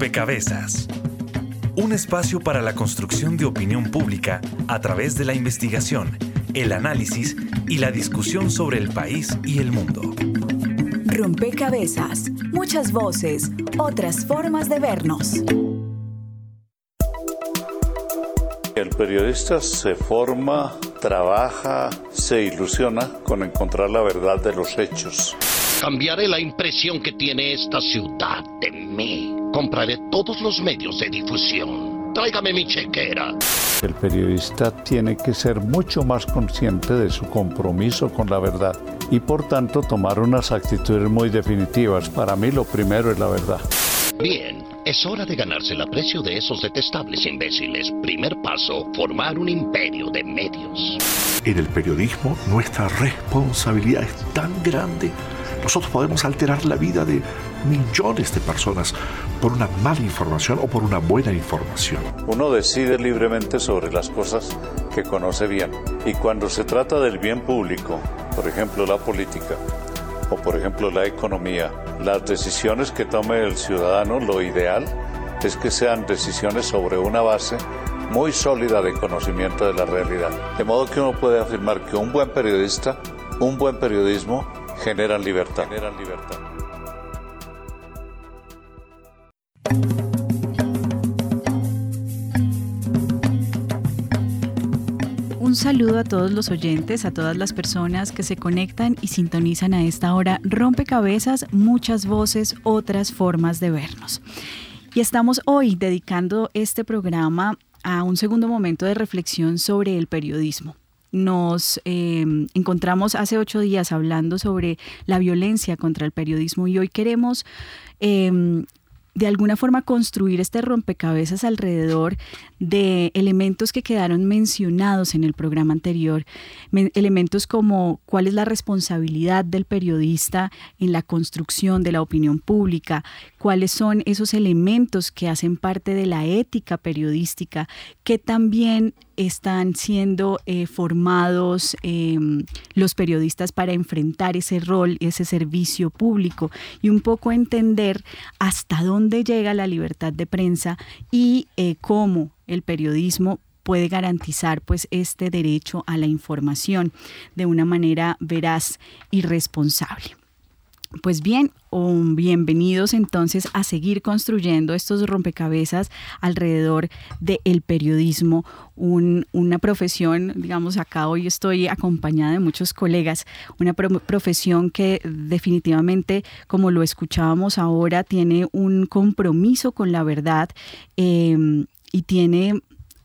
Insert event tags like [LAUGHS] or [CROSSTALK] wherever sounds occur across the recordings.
Rompecabezas. Un espacio para la construcción de opinión pública a través de la investigación, el análisis y la discusión sobre el país y el mundo. Rompecabezas, muchas voces, otras formas de vernos. El periodista se forma, trabaja, se ilusiona con encontrar la verdad de los hechos. Cambiaré la impresión que tiene esta ciudad de mí. Compraré todos los medios de difusión. Tráigame mi chequera. El periodista tiene que ser mucho más consciente de su compromiso con la verdad y por tanto tomar unas actitudes muy definitivas. Para mí lo primero es la verdad. Bien, es hora de ganarse el aprecio de esos detestables imbéciles. Primer paso, formar un imperio de medios. En el periodismo nuestra responsabilidad es tan grande nosotros podemos alterar la vida de millones de personas por una mala información o por una buena información. Uno decide libremente sobre las cosas que conoce bien. Y cuando se trata del bien público, por ejemplo la política, o por ejemplo la economía, las decisiones que tome el ciudadano, lo ideal es que sean decisiones sobre una base muy sólida de conocimiento de la realidad. De modo que uno puede afirmar que un buen periodista, un buen periodismo, generan libertad. Generan libertad. Un saludo a todos los oyentes, a todas las personas que se conectan y sintonizan a esta hora. Rompecabezas, muchas voces, otras formas de vernos. Y estamos hoy dedicando este programa a un segundo momento de reflexión sobre el periodismo nos em, encontramos hace ocho días hablando sobre la violencia contra el periodismo y hoy queremos em, de alguna forma construir este rompecabezas alrededor de elementos que quedaron mencionados en el programa anterior, elementos como cuál es la responsabilidad del periodista en la construcción de la opinión pública, cuáles son esos elementos que hacen parte de la ética periodística, que también están siendo eh, formados em, los periodistas para enfrentar ese rol, ese servicio público y un poco entender hasta dónde llega la libertad de prensa y eh, cómo el periodismo puede garantizar pues este derecho a la información de una manera veraz y responsable. Pues bien, bienvenidos entonces a seguir construyendo estos rompecabezas alrededor del periodismo, una profesión, digamos, acá hoy estoy acompañada de muchos colegas, una profesión que definitivamente, como lo escuchábamos ahora, tiene un compromiso con la verdad eh, y tiene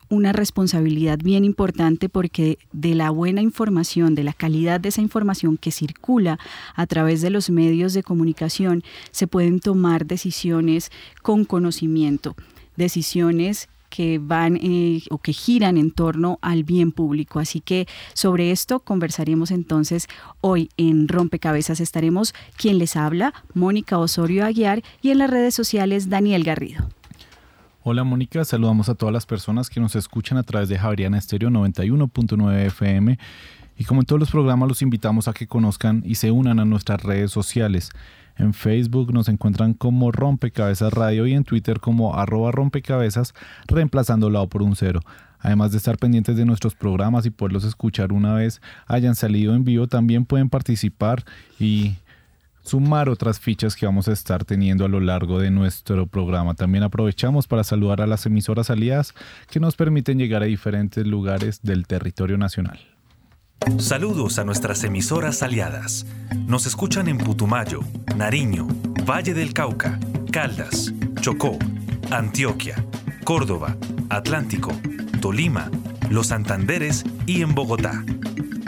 una responsabilidad bien importante porque de la buena información, de la calidad de esa información que circula a través de los medios de comunicación, se pueden tomar decisiones con conocimiento, decisiones que van eh, o que giran en torno al bien público. Así que sobre esto conversaremos entonces hoy en Rompecabezas. Estaremos quien les habla, Mónica Osorio Aguiar, y en las redes sociales, Daniel Garrido. Hola Mónica, saludamos a todas las personas que nos escuchan a través de Javeriana Estéreo 91.9 FM y como en todos los programas los invitamos a que conozcan y se unan a nuestras redes sociales. En Facebook nos encuentran como Rompecabezas Radio y en Twitter como arroba rompecabezas, reemplazando la O por un cero. Además de estar pendientes de nuestros programas y poderlos escuchar una vez hayan salido en vivo, también pueden participar y sumar otras fichas que vamos a estar teniendo a lo largo de nuestro programa. También aprovechamos para saludar a las emisoras aliadas que nos permiten llegar a diferentes lugares del territorio nacional. Saludos a nuestras emisoras aliadas. Nos escuchan en Putumayo, Nariño, Valle del Cauca, Caldas, Chocó, Antioquia, Córdoba, Atlántico, Tolima, Los Santanderes y en Bogotá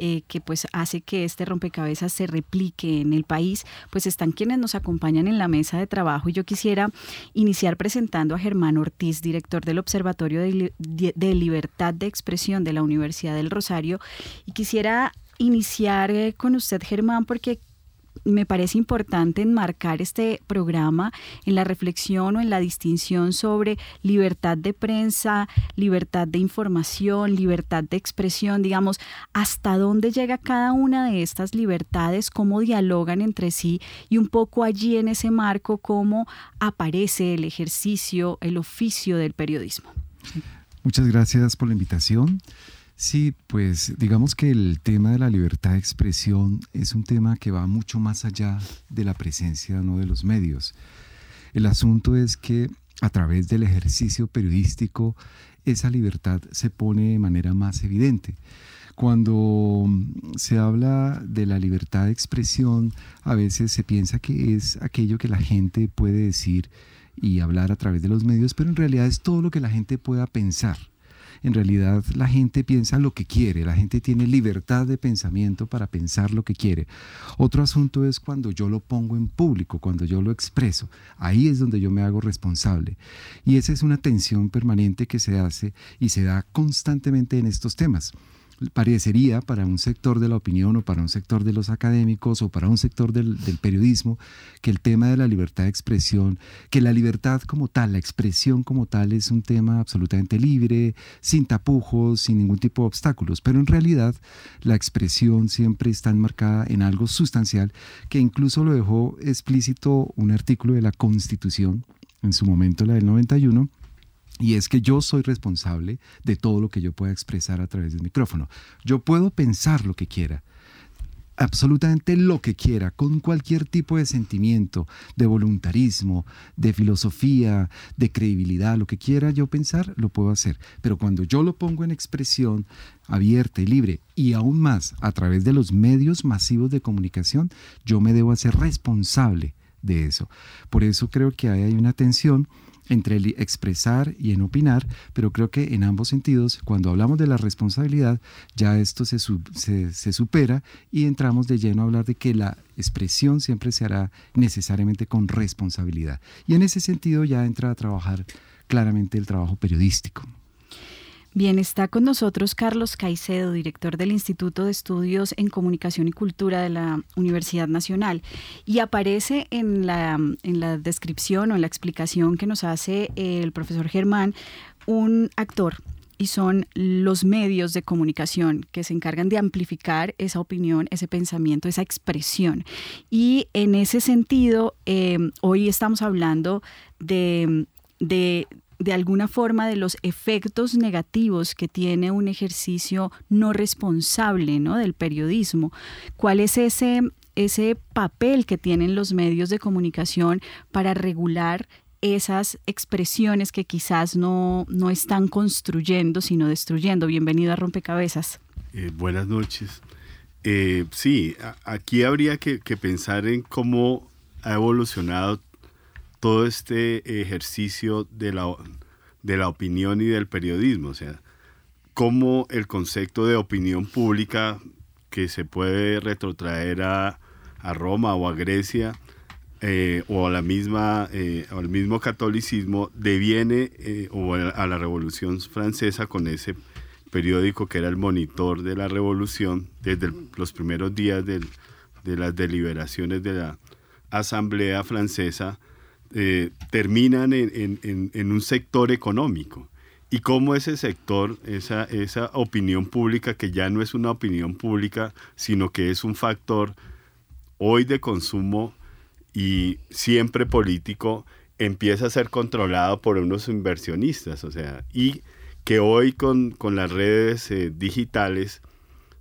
eh, que pues hace que este rompecabezas se replique en el país, pues están quienes nos acompañan en la mesa de trabajo. Y yo quisiera iniciar presentando a Germán Ortiz, director del Observatorio de, de Libertad de Expresión de la Universidad del Rosario. Y quisiera iniciar eh, con usted, Germán, porque me parece importante enmarcar este programa en la reflexión o en la distinción sobre libertad de prensa, libertad de información, libertad de expresión, digamos, hasta dónde llega cada una de estas libertades, cómo dialogan entre sí y un poco allí en ese marco cómo aparece el ejercicio, el oficio del periodismo. Muchas gracias por la invitación. Sí, pues digamos que el tema de la libertad de expresión es un tema que va mucho más allá de la presencia ¿no? de los medios. El asunto es que a través del ejercicio periodístico esa libertad se pone de manera más evidente. Cuando se habla de la libertad de expresión, a veces se piensa que es aquello que la gente puede decir y hablar a través de los medios, pero en realidad es todo lo que la gente pueda pensar en realidad la gente piensa lo que quiere, la gente tiene libertad de pensamiento para pensar lo que quiere. Otro asunto es cuando yo lo pongo en público, cuando yo lo expreso. Ahí es donde yo me hago responsable. Y esa es una tensión permanente que se hace y se da constantemente en estos temas parecería para un sector de la opinión o para un sector de los académicos o para un sector del, periodismo que el tema de la libertad de expresión, que la libertad como tal, la expresión como tal es un tema absolutamente libre, sin tapujos, sin ningún tipo de obstáculos, pero en realidad la expresión siempre está enmarcada en algo sustancial que incluso lo dejó explícito un artículo de la Constitución, en su momento la del 91, y es que yo soy responsable de todo lo que yo pueda expresar a través del micrófono. Yo puedo pensar lo que quiera, absolutamente lo que quiera, con cualquier tipo de sentimiento, de voluntarismo, de filosofía, de credibilidad, lo que quiera yo pensar, lo puedo hacer. Pero cuando yo lo pongo en expresión abierta y libre, y aún más a través de los medios masivos de comunicación, yo me debo hacer responsable de eso. Por eso creo que hay una tensión entre el expresar y en opinar, pero creo que en ambos sentidos, cuando hablamos de la responsabilidad, ya esto se, se, supera y entramos de lleno a hablar de que la expresión siempre se hará necesariamente con responsabilidad. Y en ese sentido ya entra a trabajar claramente el trabajo periodístico. Bien, está con nosotros Carlos Caicedo, director del Instituto de Estudios en Comunicación y Cultura de la Universidad Nacional. Y aparece en la, en la descripción o en la explicación que nos hace el profesor Germán un actor y son los medios de comunicación que se encargan de amplificar esa opinión, ese pensamiento, esa expresión. Y en ese sentido, eh, hoy estamos hablando de, de, de alguna forma de los efectos negativos que tiene un ejercicio no responsable ¿no? del periodismo. ¿Cuál es ese, ese papel que tienen los medios de comunicación para regular esas expresiones que quizás no, no están construyendo, sino destruyendo? Bienvenido a Rompecabezas. Eh, buenas noches. Eh, sí, aquí habría que, que pensar en cómo ha evolucionado todo este ejercicio de la, de la opinión y del periodismo, o sea, cómo el concepto de opinión pública que se puede retrotraer a, Roma o a Grecia eh, o a la misma eh, al mismo catolicismo deviene eh, o a la Revolución Francesa con ese periódico que era el monitor de la revolución desde los primeros días de las deliberaciones de la Asamblea Francesa eh, terminan en, un sector económico. Y cómo ese sector, esa, opinión pública, que ya no es una opinión pública, sino que es un factor hoy de consumo y siempre político, empieza a ser controlado por unos inversionistas. O sea, y que hoy con, las redes eh, digitales,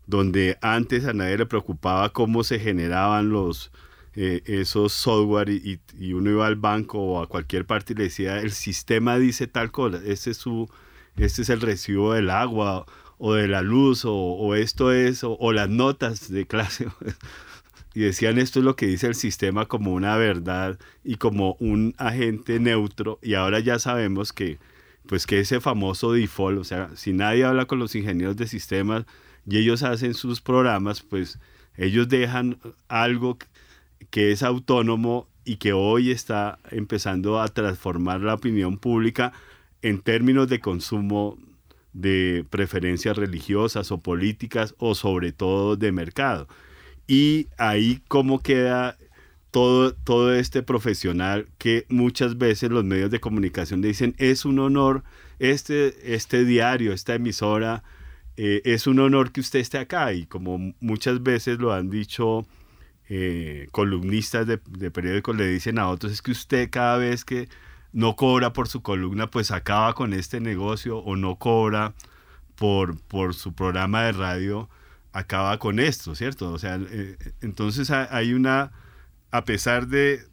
donde antes a nadie le preocupaba cómo se generaban los, eh, esos software y, uno iba al banco o a cualquier parte y le decía, el sistema dice tal cosa, este es, su, este es el recibo del agua o de la luz o, esto es, o, las notas de clase. [LAUGHS] y decían esto es lo que dice el sistema como una verdad y como un agente neutro y ahora ya sabemos que pues que ese famoso default, o sea, si nadie habla con los ingenieros de sistemas, y ellos hacen sus programas, pues ellos dejan algo que es autónomo y que hoy está empezando a transformar la opinión pública en términos de consumo de preferencias religiosas o políticas o sobre todo de mercado. Y ahí cómo queda todo, todo este profesional que muchas veces los medios de comunicación dicen es un honor, este, este diario, esta emisora, eh, es un honor que usted esté acá y como muchas veces lo han dicho eh, columnistas de, periódicos le dicen a otros es que usted cada vez que no cobra por su columna pues acaba con este negocio o no cobra por, por su programa de radio acaba con esto, ¿cierto? O sea, eh, entonces hay una, a pesar de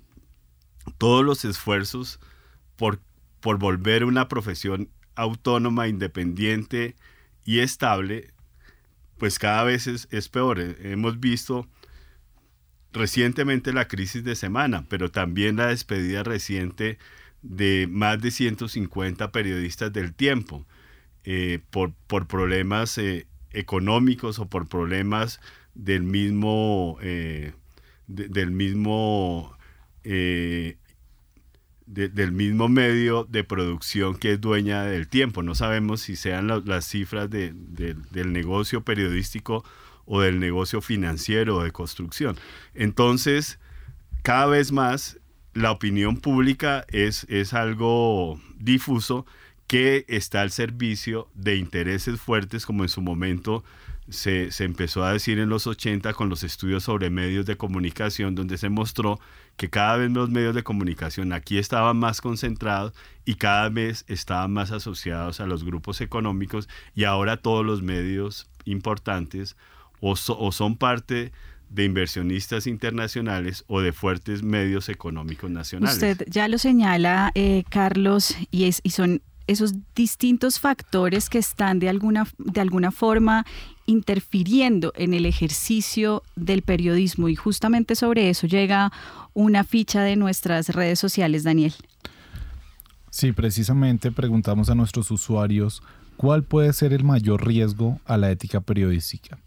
todos los esfuerzos por, por volver una profesión autónoma, independiente y estable, pues cada vez es, es peor. Hemos visto recientemente la crisis de semana, pero también la despedida reciente de más de 150 periodistas del tiempo eh, por, por, problemas eh, económicos o por problemas del mismo, eh, del mismo del mismo medio de producción que es dueña del tiempo. No sabemos si sean las cifras del negocio periodístico o del negocio financiero o de construcción. Entonces, cada vez más la opinión pública es, es algo difuso que está al servicio de intereses fuertes como en su momento se, se, empezó a decir en los 80 con los estudios sobre medios de comunicación, donde se mostró que cada vez los medios de comunicación aquí estaban más concentrados y cada vez estaban más asociados a los grupos económicos y ahora todos los medios importantes o, son parte de inversionistas internacionales o de fuertes medios económicos nacionales. Usted ya lo señala, eh, Carlos, y, es, y son esos distintos factores que están de alguna, de alguna forma interfiriendo en el ejercicio del periodismo. Y justamente sobre eso llega una ficha de nuestras redes sociales, Daniel. Sí, precisamente preguntamos a nuestros usuarios cuál puede ser el mayor riesgo a la ética periodística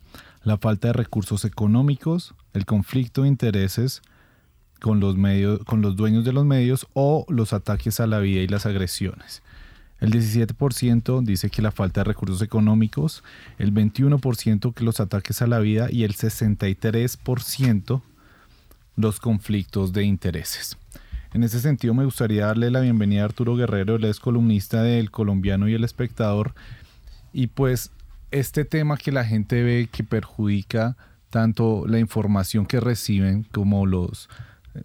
la falta de recursos económicos, el conflicto de intereses con los, medios, con los dueños de los medios o los ataques a la vida y las agresiones. El 17% dice que la falta de recursos económicos, el 21% que los ataques a la vida y el 63% los conflictos de intereses. En ese sentido me gustaría darle la bienvenida a Arturo Guerrero, él es columnista del Colombiano y el Espectador. Y pues este tema que la gente ve que perjudica tanto la información que reciben como los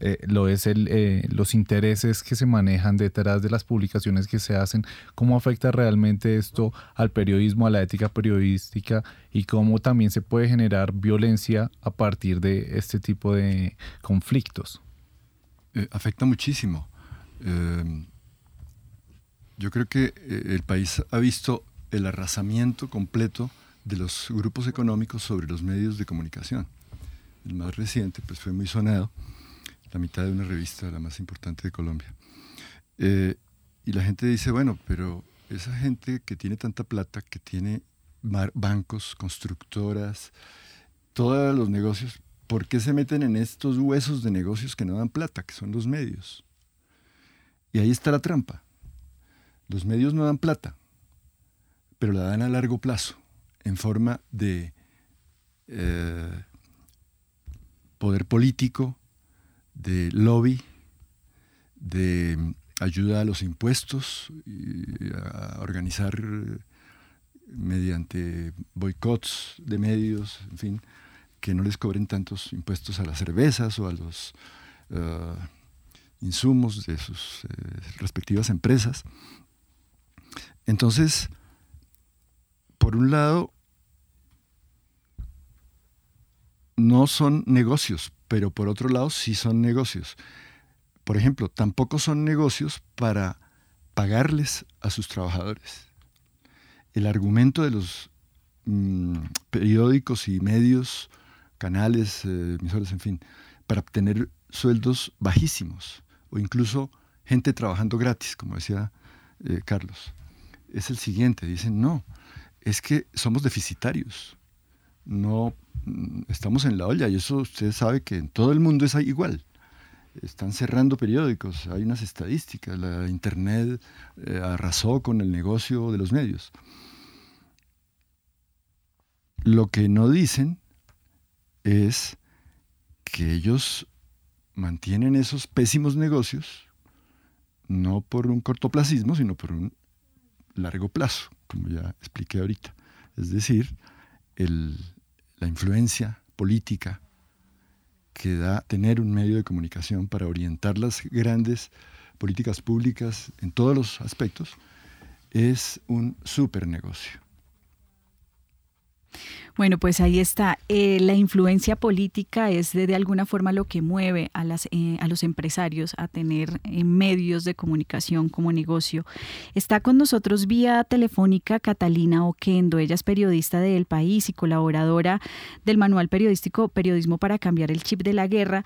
eh, lo es el, eh, los intereses que se manejan detrás de las publicaciones que se hacen, cómo afecta realmente esto al periodismo, a la ética periodística y cómo también se puede generar violencia a partir de este tipo de conflictos. Eh, afecta muchísimo. yo creo que el país ha visto el arrasamiento completo de los grupos económicos sobre los medios de comunicación. El más reciente pues, fue muy sonado, la mitad de una revista, la más importante de Colombia. Eh, y la gente dice, bueno, pero esa gente que tiene tanta plata, que tiene bancos, constructoras, todos los negocios, ¿por qué se meten en estos huesos de negocios que no dan plata, que son los medios? Y ahí está la trampa. Los medios no dan plata, pero la dan a largo plazo, en forma de eh, poder político, de lobby, de ayuda a los impuestos, a organizar eh, mediante boicots de medios, en fin, que no les cobren tantos impuestos a las cervezas o a los eh, insumos de sus respectivas empresas. Entonces, por un lado, no son negocios, pero por otro lado sí son negocios. Por ejemplo, tampoco son negocios para pagarles a sus trabajadores. El argumento de los mm, periódicos y medios, canales, eh, emisores, en fin, para obtener sueldos bajísimos o incluso gente trabajando gratis, como decía eh, Carlos, es el siguiente. Dicen, no, es que somos deficitarios. no mm, estamos en la olla y eso usted sabe que en todo el mundo es igual. Están cerrando periódicos, hay unas estadísticas, la Internet eh, arrasó con el negocio de los medios. Lo que no dicen es que ellos mantienen esos pésimos negocios no por un cortoplacismo, sino por un largo plazo, como ya expliqué ahorita. Es decir, la influencia política que da tener un medio de comunicación para orientar las grandes políticas públicas en todos los aspectos es un super negocio. Bueno, pues ahí está. Eh, la influencia política es de, alguna forma lo que mueve a, las, eh, a los empresarios a tener eh, medios de comunicación como negocio. Está con nosotros vía telefónica Catalina Oquendo. Ella es periodista de El País y colaboradora del manual periodístico Periodismo para cambiar el chip de la guerra.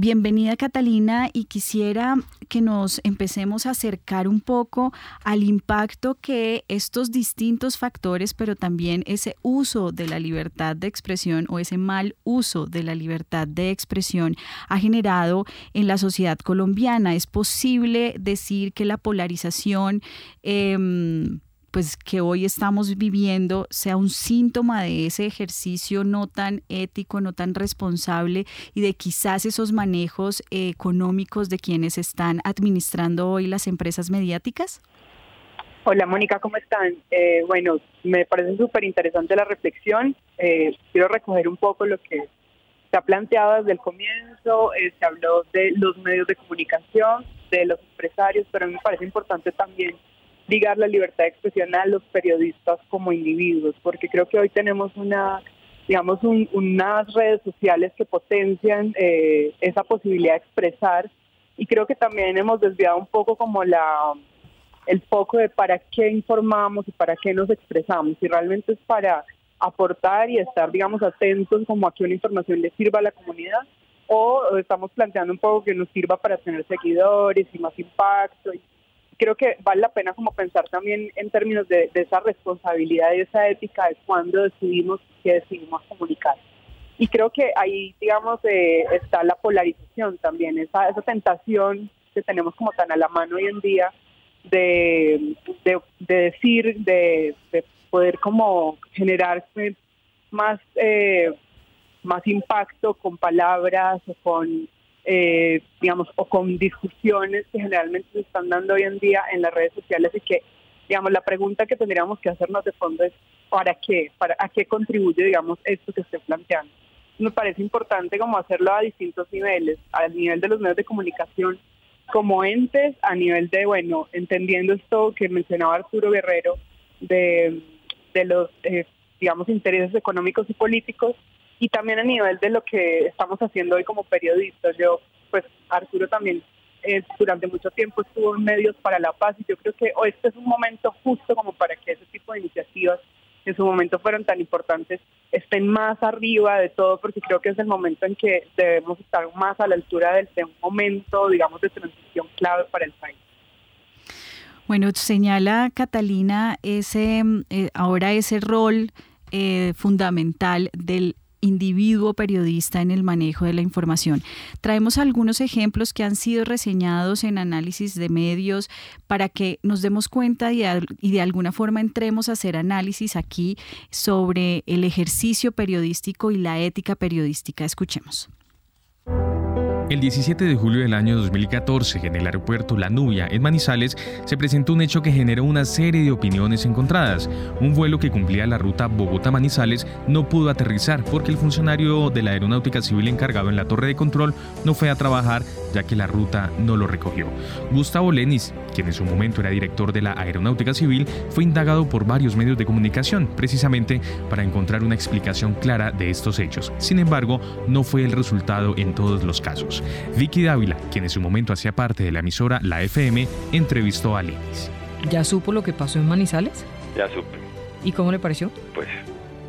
Bienvenida Catalina y quisiera que nos empecemos a acercar un poco al impacto que estos distintos factores, pero también ese uso de la libertad de expresión o ese mal uso de la libertad de expresión ha generado en la sociedad colombiana. Es posible decir que la polarización... Em, pues que hoy estamos viviendo sea un síntoma de ese ejercicio no tan ético, no tan responsable y de quizás esos manejos económicos de quienes están administrando hoy las empresas mediáticas? Hola Mónica, ¿cómo están? Eh, bueno, me parece súper interesante la reflexión. Eh, quiero recoger un poco lo que se ha planteado desde el comienzo. Eh, se habló de los medios de comunicación, de los empresarios, pero a mí me parece importante también ligar la libertad de expresión a los periodistas como individuos, porque creo que hoy tenemos una, digamos, unas redes sociales que potencian eh, esa posibilidad de expresar y creo que también hemos desviado un poco como la el foco de para qué informamos y para qué nos expresamos, si realmente es para aportar y estar, digamos, atentos como a que una información le sirva a la comunidad o estamos planteando un poco que nos sirva para tener seguidores y más impacto y creo que vale la pena como pensar también en términos de, esa responsabilidad y esa ética de cuándo decidimos qué decidimos comunicar. Y creo que ahí, digamos, eh, está la polarización también, esa, esa tentación que tenemos como tan a la mano hoy en día de, de, decir, de, poder como generar más, eh, más impacto con palabras o con eh, digamos, o con discusiones que generalmente se están dando hoy en día en las redes sociales y que, digamos, la pregunta que tendríamos que hacernos de fondo es ¿para qué? ¿Para, ¿A qué contribuye, digamos, esto que estoy planteando? Me parece importante como hacerlo a distintos niveles, al nivel de los medios de comunicación como entes, a nivel de, bueno, entendiendo esto que mencionaba Arturo Guerrero, de, de los, eh, digamos, intereses económicos y políticos, y también a nivel de lo que estamos haciendo hoy como periodistas. Yo, pues Arturo también eh, durante mucho tiempo estuvo en medios para la paz y yo creo que hoy este es un momento justo como para que ese tipo de iniciativas que en su momento fueron tan importantes estén más arriba de todo porque creo que es el momento en que debemos estar más a la altura de, un momento, digamos, de transición clave para el país. Bueno, señala Catalina ese eh, ahora ese rol eh, fundamental del individuo periodista en el manejo de la información. Traemos algunos ejemplos que han sido reseñados en análisis de medios para que nos demos cuenta y, de alguna forma entremos a hacer análisis aquí sobre el ejercicio periodístico y la ética periodística. Escuchemos. El 17 de julio del año 2014, en el aeropuerto La Nubia, en Manizales, se presentó un hecho que generó una serie de opiniones encontradas. Un vuelo que cumplía la ruta Bogotá-Manizales no pudo aterrizar porque el funcionario de la Aeronáutica Civil encargado en la torre de control no fue a trabajar ya que la ruta no lo recogió. Gustavo Lenis, quien en su momento era director de la Aeronáutica Civil, fue indagado por varios medios de comunicación, precisamente para encontrar una explicación clara de estos hechos. Sin embargo, no fue el resultado en todos los casos. Vicky Dávila, quien en su momento hacía parte de la emisora La FM, entrevistó a Lenis. ¿Ya supo lo que pasó en Manizales? Ya supe. ¿Y cómo le pareció? Pues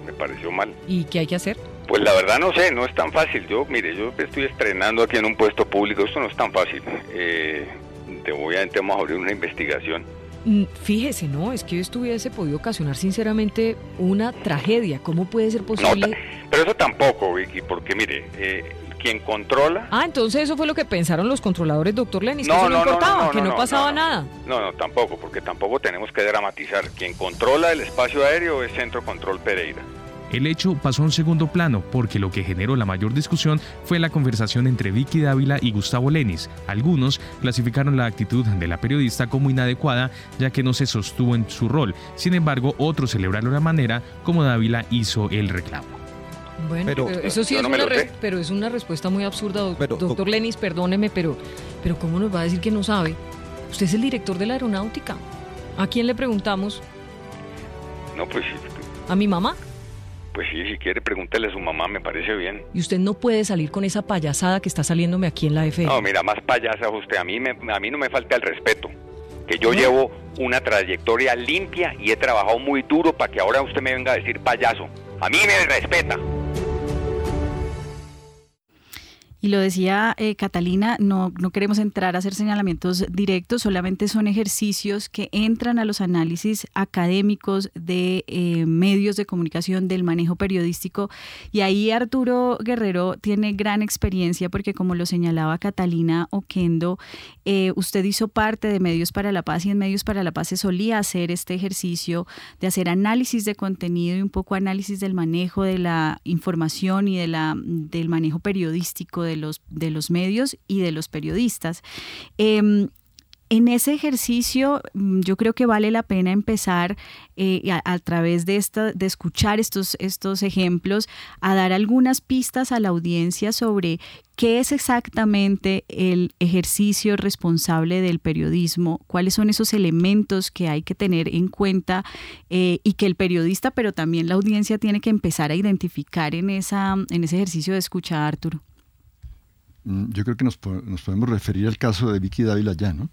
me pareció mal. ¿Y qué hay que hacer? Pues la verdad no sé, no es tan fácil. Yo, mire, yo estoy estrenando aquí en un puesto público, esto no es tan fácil. Eh, obviamente vamos a abrir una investigación. Mm, Fíjese, no, es que esto hubiese podido ocasionar sinceramente una tragedia. ¿Cómo puede ser No, posible? ta- pero eso tampoco, Vicky, porque mire, eh, quien controla... Ah, entonces eso fue lo que pensaron los controladores, doctor Lenis, que No, eso no, no, no, importaba, no, no, que no, no, pasaba no, no. nada. No, no, tampoco, porque tampoco tenemos que dramatizar. Quien controla el espacio aéreo es Centro Control Pereira. El hecho pasó a un segundo plano porque lo que generó la mayor discusión fue la conversación entre Vicky Dávila y Gustavo Lenis. Algunos clasificaron la actitud de la periodista como inadecuada ya que no se sostuvo en su rol. Sin embargo, otros celebraron la manera como Dávila hizo el reclamo. Bueno, Pero- pero, eso sí es no una, pero es una respuesta muy absurda, doc- Pero, doctor Lenis, perdóneme, pero, pero ¿cómo nos va a decir que no sabe? Usted es el director de la aeronáutica. ¿A quién le preguntamos? No, pues, ¿A mi mamá? pues sí, si quiere pregúntele a su mamá, me parece bien. Y usted no puede salir con esa payasada que está saliéndome aquí en la FM. No, mira, más payasa usted, a mí, me, a mí no me falta el respeto. Que yo llevo una trayectoria limpia y he trabajado muy duro para que ahora usted me venga a decir payaso. A mí me respeta. Y lo decía eh, Catalina, no, no queremos entrar a hacer señalamientos directos, solamente son ejercicios que entran a los análisis académicos de eh, medios de comunicación, del manejo periodístico. Y ahí Arturo Guerrero tiene gran experiencia porque como lo señalaba Catalina Oquendo, eh, usted hizo parte de Medios para la Paz y en Medios para la Paz se solía hacer este ejercicio de hacer análisis de contenido y un poco análisis del manejo de la información y de la, del manejo periodístico de los, de los medios y de los periodistas. Em, en ese ejercicio mm, yo creo que vale la pena empezar eh, a, través de, esta, de escuchar estos, estos ejemplos a dar algunas pistas a la audiencia sobre qué es exactamente el ejercicio responsable del periodismo, cuáles son esos elementos que hay que tener en cuenta eh, y que el periodista, pero también la audiencia tiene que empezar a identificar en, esa, en ese ejercicio de escucha, Arturo. Mm, Yo creo que nos, po- nos podemos referir al caso de Vicky Dávila ya, ¿no?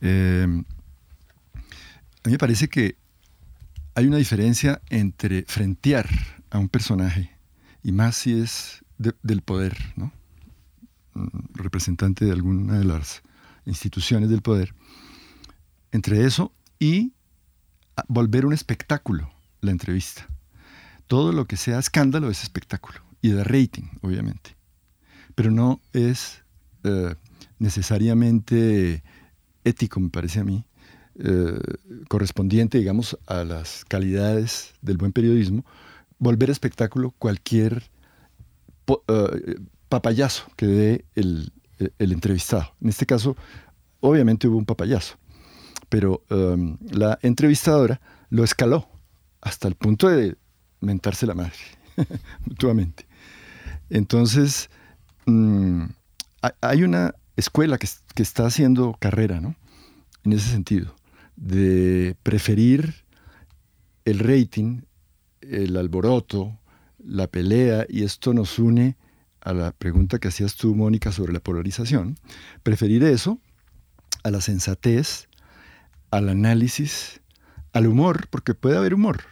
Eh, a mí me parece que hay una diferencia entre frentear a un personaje, y más si es de- del poder, ¿no? Mm, representante de alguna de las instituciones del poder, entre eso y volver un espectáculo la entrevista. Todo lo que sea escándalo es espectáculo, y de rating, obviamente pero no es eh, necesariamente ético, me parece a mí, eh, correspondiente, digamos, a las calidades del buen periodismo, volver espectáculo cualquier po- eh, papayazo que dé el, el entrevistado. En este caso, obviamente hubo un papayazo, pero em, la entrevistadora lo escaló hasta el punto de mentarse la madre, [LAUGHS] mutuamente. Entonces, mm, ha- hay una escuela que, que está haciendo carrera, ¿no? En ese sentido, de preferir el rating, el alboroto, la pelea, y esto nos une a la pregunta que hacías tú, Mónica, sobre la polarización, preferir eso a la sensatez, al análisis, al humor, porque puede haber humor,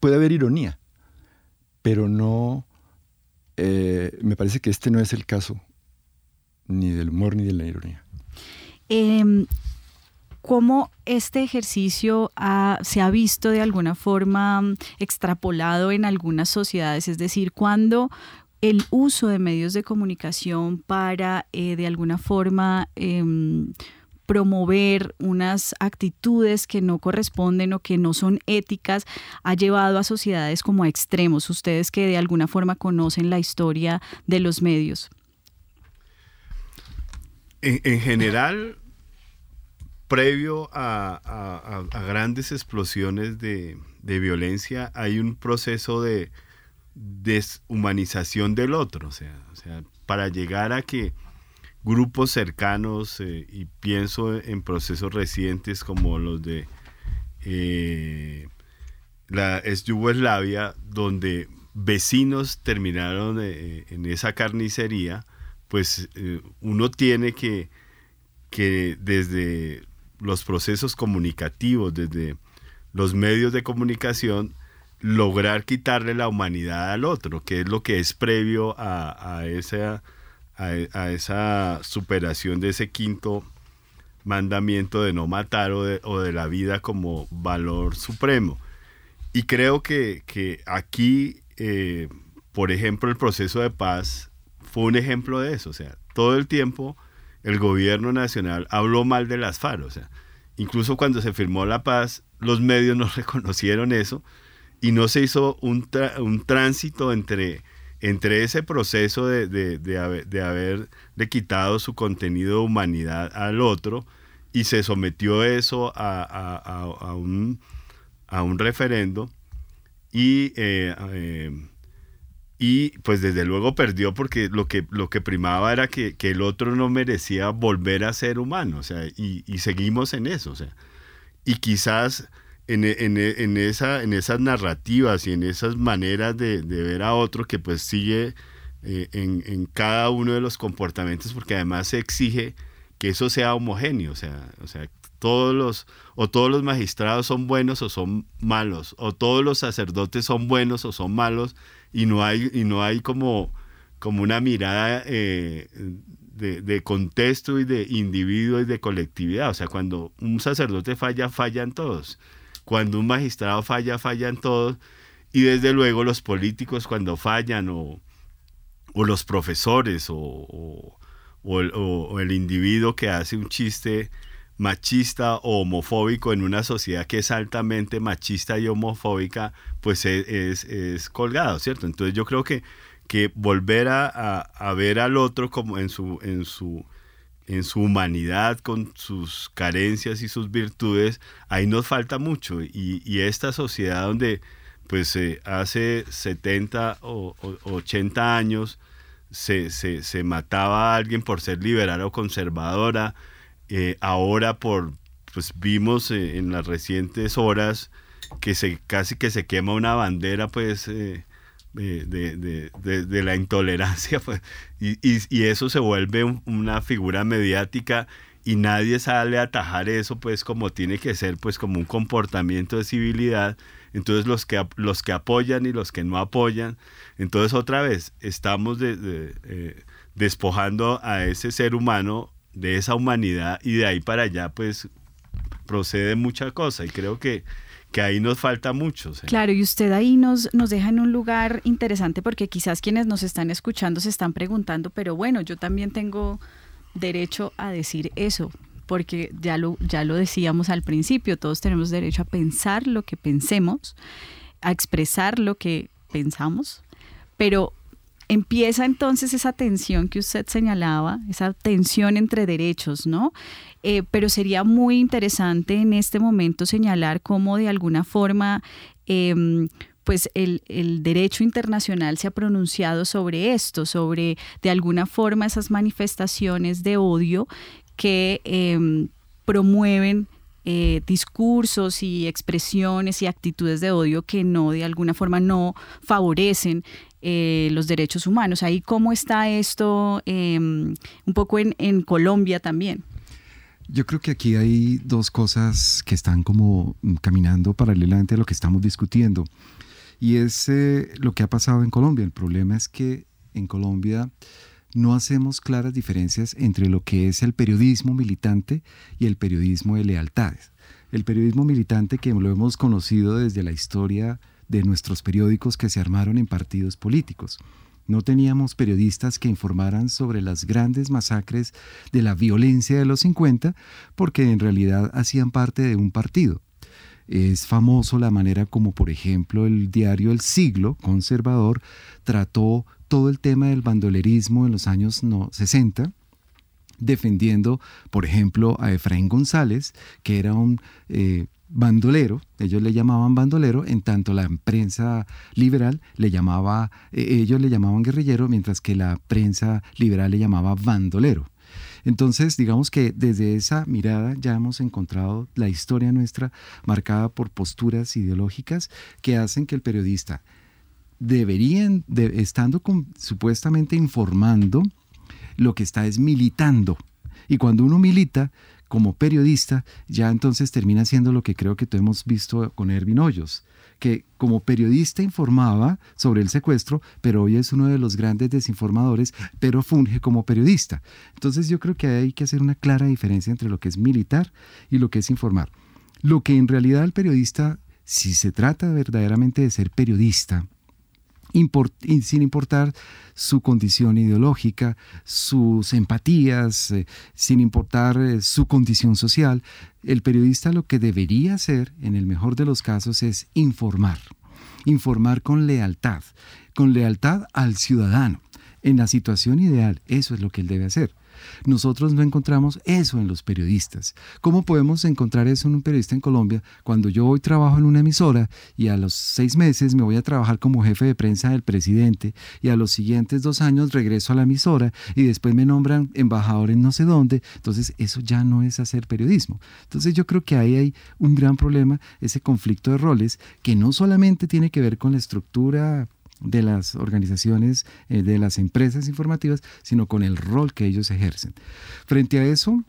puede haber ironía, pero no, eh, me parece que este no es el caso ni del humor ni de la ironía. Em, ¿Cómo este ejercicio se ha visto de alguna forma mm, extrapolado en algunas sociedades? Es decir, cuando el uso de medios de comunicación para eh, de alguna forma em, promover unas actitudes que no corresponden o que no son éticas ha llevado a sociedades como a extremos. Ustedes que de alguna forma conocen la historia de los medios. En, en general, previo a, grandes explosiones de, violencia, hay un proceso de deshumanización del otro. O sea, para llegar a que grupos cercanos, eh, y pienso en procesos recientes como los de eh, la ex Yugoslavia, donde vecinos terminaron eh, en esa carnicería, pues uno tiene que, que desde los procesos comunicativos, desde los medios de comunicación, lograr quitarle la humanidad al otro, que es lo que es previo a, a esa, a, esa superación de ese quinto mandamiento de no matar o de, la vida como valor supremo. Y creo que, aquí, eh, por ejemplo, el proceso de paz fue un ejemplo de eso. O sea, todo el tiempo el gobierno nacional habló mal de las FARC. O sea, incluso cuando se firmó la paz, los medios no [LAUGHS] reconocieron eso y no se hizo un, un tránsito entre, entre ese proceso de, de, de, haberle quitado su contenido de humanidad al otro y se sometió eso a, a, un, a un, referendo y eh, eh, y pues desde luego perdió porque lo que, lo que primaba era que, el otro no merecía volver a ser humano, o sea, y, seguimos en eso, o sea, y quizás en, esa, en esas narrativas y en esas maneras de, ver a otro que pues sigue eh, en, cada uno de los comportamientos, porque además se exige que eso sea homogéneo, o sea, o sea, todos los, o todos los magistrados son buenos o son malos, o todos los sacerdotes son buenos o son malos, y no hay, y no hay como, como una mirada eh, de, contexto y de individuo y de colectividad. O sea, cuando un sacerdote falla, fallan todos. Cuando un magistrado falla, fallan todos. Y desde luego los políticos cuando fallan o, o los profesores o, o, el, individuo que hace un chiste machista o homofóbico en una sociedad que es altamente machista y homofóbica, pues es, es, colgado, ¿cierto? Entonces yo creo que, que volver a, a, ver al otro como en su, en su, en su humanidad, con sus carencias y sus virtudes, ahí nos falta mucho. Y, y esta sociedad donde pues eh, hace 70 o, 80 años se, se, se, mataba a alguien por ser liberal o conservadora, eh, ahora por, pues vimos eh, en las recientes horas que se casi que se quema una bandera pues eh, de, la intolerancia [LAUGHS] pues, y, eso se vuelve una figura mediática y nadie sale a atajar eso pues como tiene que ser pues como un comportamiento de civilidad. Entonces los que los que apoyan y los que no apoyan. Entonces otra vez estamos despojando a ese ser humano de esa humanidad y de ahí para allá pues procede mucha cosa. Y creo que, que ahí nos falta mucho. Claro, y usted ahí nos, nos deja en un lugar interesante porque quizás quienes nos están escuchando se están preguntando, pero bueno, yo también tengo derecho a decir eso, porque ya lo, ya lo decíamos al principio, todos tenemos derecho a pensar lo que pensemos, a expresar lo que pensamos, pero empieza entonces esa tensión que usted señalaba, esa tensión entre derechos, ¿no? Eh, pero sería muy interesante en este momento señalar cómo de alguna forma... Em, pues el, derecho internacional se ha pronunciado sobre esto, sobre de alguna forma esas manifestaciones de odio que em, promueven eh, discursos y expresiones y actitudes de odio que no, de alguna forma, no favorecen eh, los derechos humanos. Ahí cómo está esto em, un poco en, Colombia también. Yo creo que aquí hay dos cosas que están como caminando paralelamente a lo que estamos discutiendo. Y es eh, lo que ha pasado en Colombia. El problema es que en Colombia no hacemos claras diferencias entre lo que es el periodismo militante y el periodismo de lealtades. El periodismo militante que lo hemos conocido desde la historia de nuestros periódicos que se armaron en partidos políticos. No teníamos periodistas que informaran sobre las grandes masacres de la violencia de los 50 porque en realidad hacían parte de un partido. Es famoso la manera como, por ejemplo, el diario El Siglo, conservador, trató todo el tema del bandolerismo en los años 60, defendiendo, por ejemplo, a Efraín González, que era un eh, bandolero, ellos le llamaban bandolero, en tanto la prensa liberal le llamaba, eh, ellos le llamaban guerrillero, mientras que la prensa liberal le llamaba bandolero. Entonces, digamos que desde esa mirada ya hemos encontrado la historia nuestra marcada por posturas ideológicas que hacen que el periodista deberían, estando supuestamente informando, lo que está es militando. Y cuando uno milita, como periodista, ya entonces termina siendo lo que creo que hemos visto con Ervin Hoyos, que como periodista informaba sobre el secuestro, pero hoy es uno de los grandes desinformadores, pero funge como periodista. Entonces yo creo que hay que hacer una clara diferencia entre lo que es militar y lo que es informar. Lo que en realidad el periodista, si se trata verdaderamente de ser periodista, sin importar su condición ideológica, sus empatías, eh, sin importar eh, su condición social, el periodista lo que debería hacer, en el mejor de los casos, es informar. Informar con lealtad, con lealtad al ciudadano. En la situación ideal, eso es lo que él debe hacer. Nosotros no encontramos eso en los periodistas. ¿Cómo podemos encontrar eso en un periodista en Colombia cuando yo hoy trabajo en una emisora y a los seis meses me voy a trabajar como jefe de prensa del presidente y a los siguientes dos años regreso a la emisora y después me nombran embajador en no sé dónde? Entonces eso ya no es hacer periodismo. Entonces yo creo que ahí hay un gran problema, ese conflicto de roles que no solamente tiene que ver con la estructura de las organizaciones, eh, de las empresas informativas, sino con el rol que ellos ejercen. Frente a eso,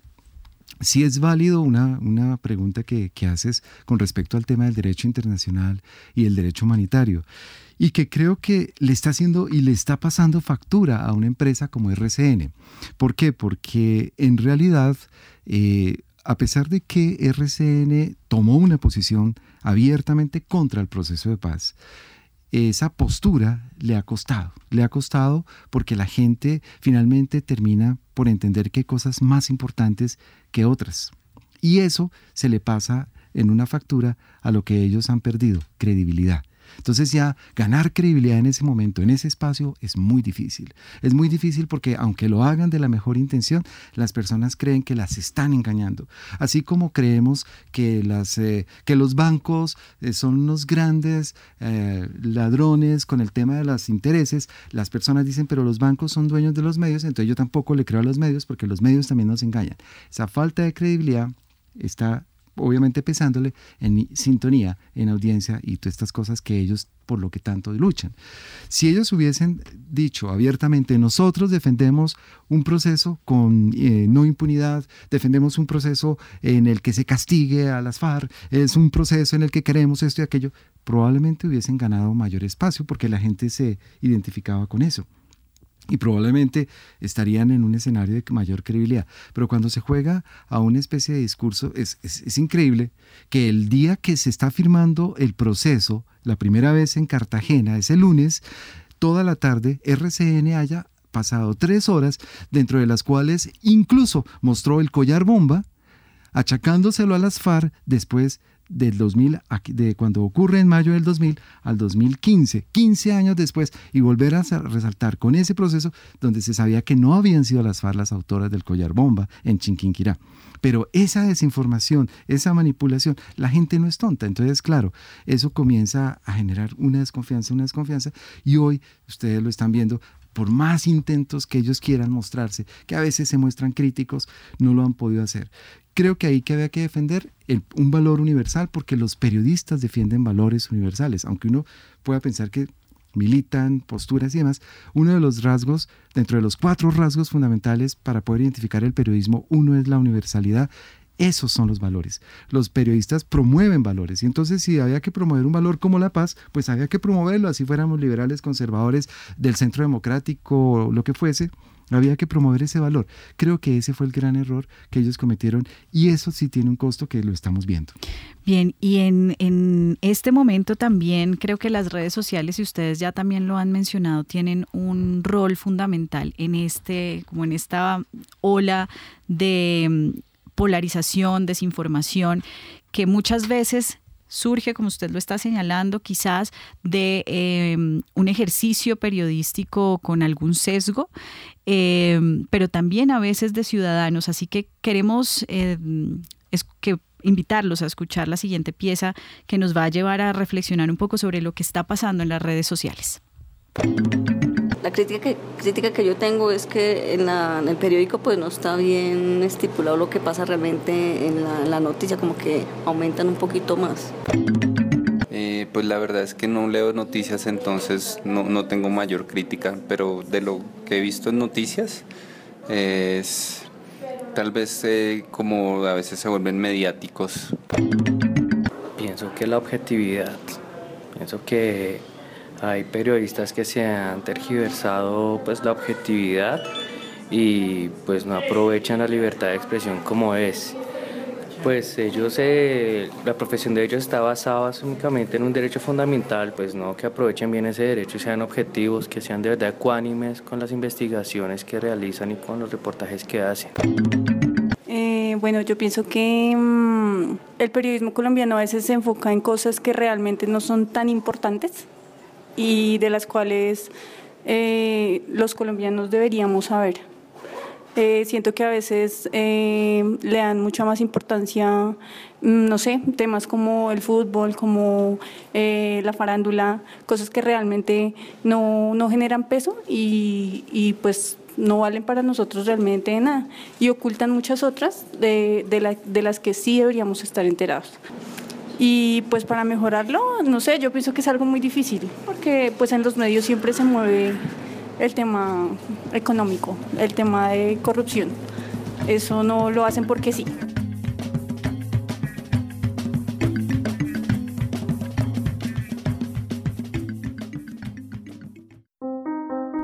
sí es válido una, una pregunta que, que, haces con respecto al tema del derecho internacional y el derecho humanitario, y que creo que le está haciendo y le está pasando factura a una empresa como RCN. ¿Por qué? Porque en realidad, eh, a pesar de que RCN tomó una posición abiertamente contra el proceso de paz, esa postura le ha costado. Le ha costado porque la gente finalmente termina por entender que hay cosas más importantes que otras. Y eso se le pasa en una factura a lo que ellos han perdido, credibilidad. Entonces ya ganar credibilidad en ese momento, en ese espacio, es muy difícil. Es muy difícil porque aunque lo hagan de la mejor intención, las personas creen que las están engañando. Así como creemos que, las, eh, que los bancos eh, son unos grandes eh, ladrones con el tema de los intereses, las personas dicen, pero los bancos son dueños de los medios, entonces yo tampoco le creo a los medios porque los medios también nos engañan. Esa falta de credibilidad está obviamente pesándole en sintonía, en audiencia y todas estas cosas que ellos por lo que tanto luchan. Si ellos hubiesen dicho abiertamente, nosotros defendemos un proceso con eh, no impunidad, defendemos un proceso en el que se castigue a las FARC, es un proceso en el que queremos esto y aquello, probablemente hubiesen ganado mayor espacio porque la gente se identificaba con eso y probablemente estarían en un escenario de mayor credibilidad. Pero cuando se juega a una especie de discurso, es, es, increíble que el día que se está firmando el proceso, la primera vez en Cartagena, ese lunes, toda la tarde, RCN haya pasado tres horas, dentro de las cuales incluso mostró el collar bomba, achacándoselo a las FARC después del 2000, de cuando ocurre en mayo del 2000 al 2015, 15 años después, y volver a resaltar con ese proceso donde se sabía que no habían sido las FARC las autoras del collar bomba en Chinquinquirá. Pero esa desinformación, esa manipulación, la gente no es tonta. Entonces, claro, eso comienza a generar una desconfianza, una desconfianza, y hoy ustedes lo están viendo, por más intentos que ellos quieran mostrarse, que a veces se muestran críticos, no lo han podido hacer creo que ahí que había que defender un valor universal porque los periodistas defienden valores universales, aunque uno pueda pensar que militan, posturas y demás, uno de los rasgos, dentro de los cuatro rasgos fundamentales para poder identificar el periodismo, uno es la universalidad. Esos son los valores. Los periodistas promueven valores y entonces si había que promover un valor como la paz, pues había que promoverlo, así fuéramos liberales, conservadores del centro democrático, lo que fuese, había que promover ese valor. Creo que ese fue el gran error que ellos cometieron y eso sí tiene un costo que lo estamos viendo. Bien, y en, en este momento también creo que las redes sociales, y ustedes ya también lo han mencionado, tienen un rol fundamental en este, como en esta ola de mm, polarización, desinformación, que muchas veces surge, como usted lo está señalando, quizás de em, un ejercicio periodístico con algún sesgo, em, pero también a veces de ciudadanos. Así que queremos em, que invitarlos a escuchar la siguiente pieza que nos va a llevar a reflexionar un poco sobre lo que está pasando en las redes sociales. La crítica que, crítica que yo tengo es que en, el periódico pues no está bien estipulado lo que pasa realmente en la, noticia, como que aumentan un poquito más. Eh, pues la verdad es que no leo noticias, entonces no, no, tengo mayor crítica, pero de lo que he visto en noticias es tal vez eh, como a veces se vuelven mediáticos. Pienso que la objetividad, pienso que hay periodistas que se han tergiversado pues la objetividad y pues no aprovechan la libertad de expresión como es. Pues ellos, eh, la profesión de ellos está basada únicamente en un derecho fundamental, pues no que aprovechen bien ese derecho y sean objetivos, que sean de verdad ecuánimes con las investigaciones que realizan y con los reportajes que hacen. Eh, bueno, yo pienso que mm, el periodismo colombiano a veces se enfoca en cosas que realmente no son tan importantes y de las cuales eh, los colombianos deberíamos saber. Eh, siento que a veces eh, le dan mucha más importancia, mm, no sé, temas como el fútbol, como eh, la farándula, cosas que realmente no, no generan peso y, y, pues no valen para nosotros realmente nada y ocultan muchas otras de, de, la, de las que sí deberíamos estar enterados. Y pues para mejorarlo, no sé, yo pienso que es algo muy difícil, porque pues en los medios siempre se mueve el tema económico, el tema de corrupción. Eso no lo hacen porque sí.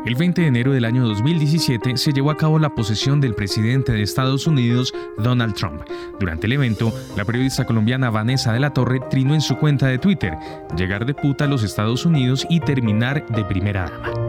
El 20 de enero del año 2017 se llevó a cabo la posesión del presidente de Estados Unidos, Donald Trump. Durante el evento, la periodista colombiana Vanessa de la Torre trinó en su cuenta de Twitter, llegar de puta a los Estados Unidos y terminar de primera dama.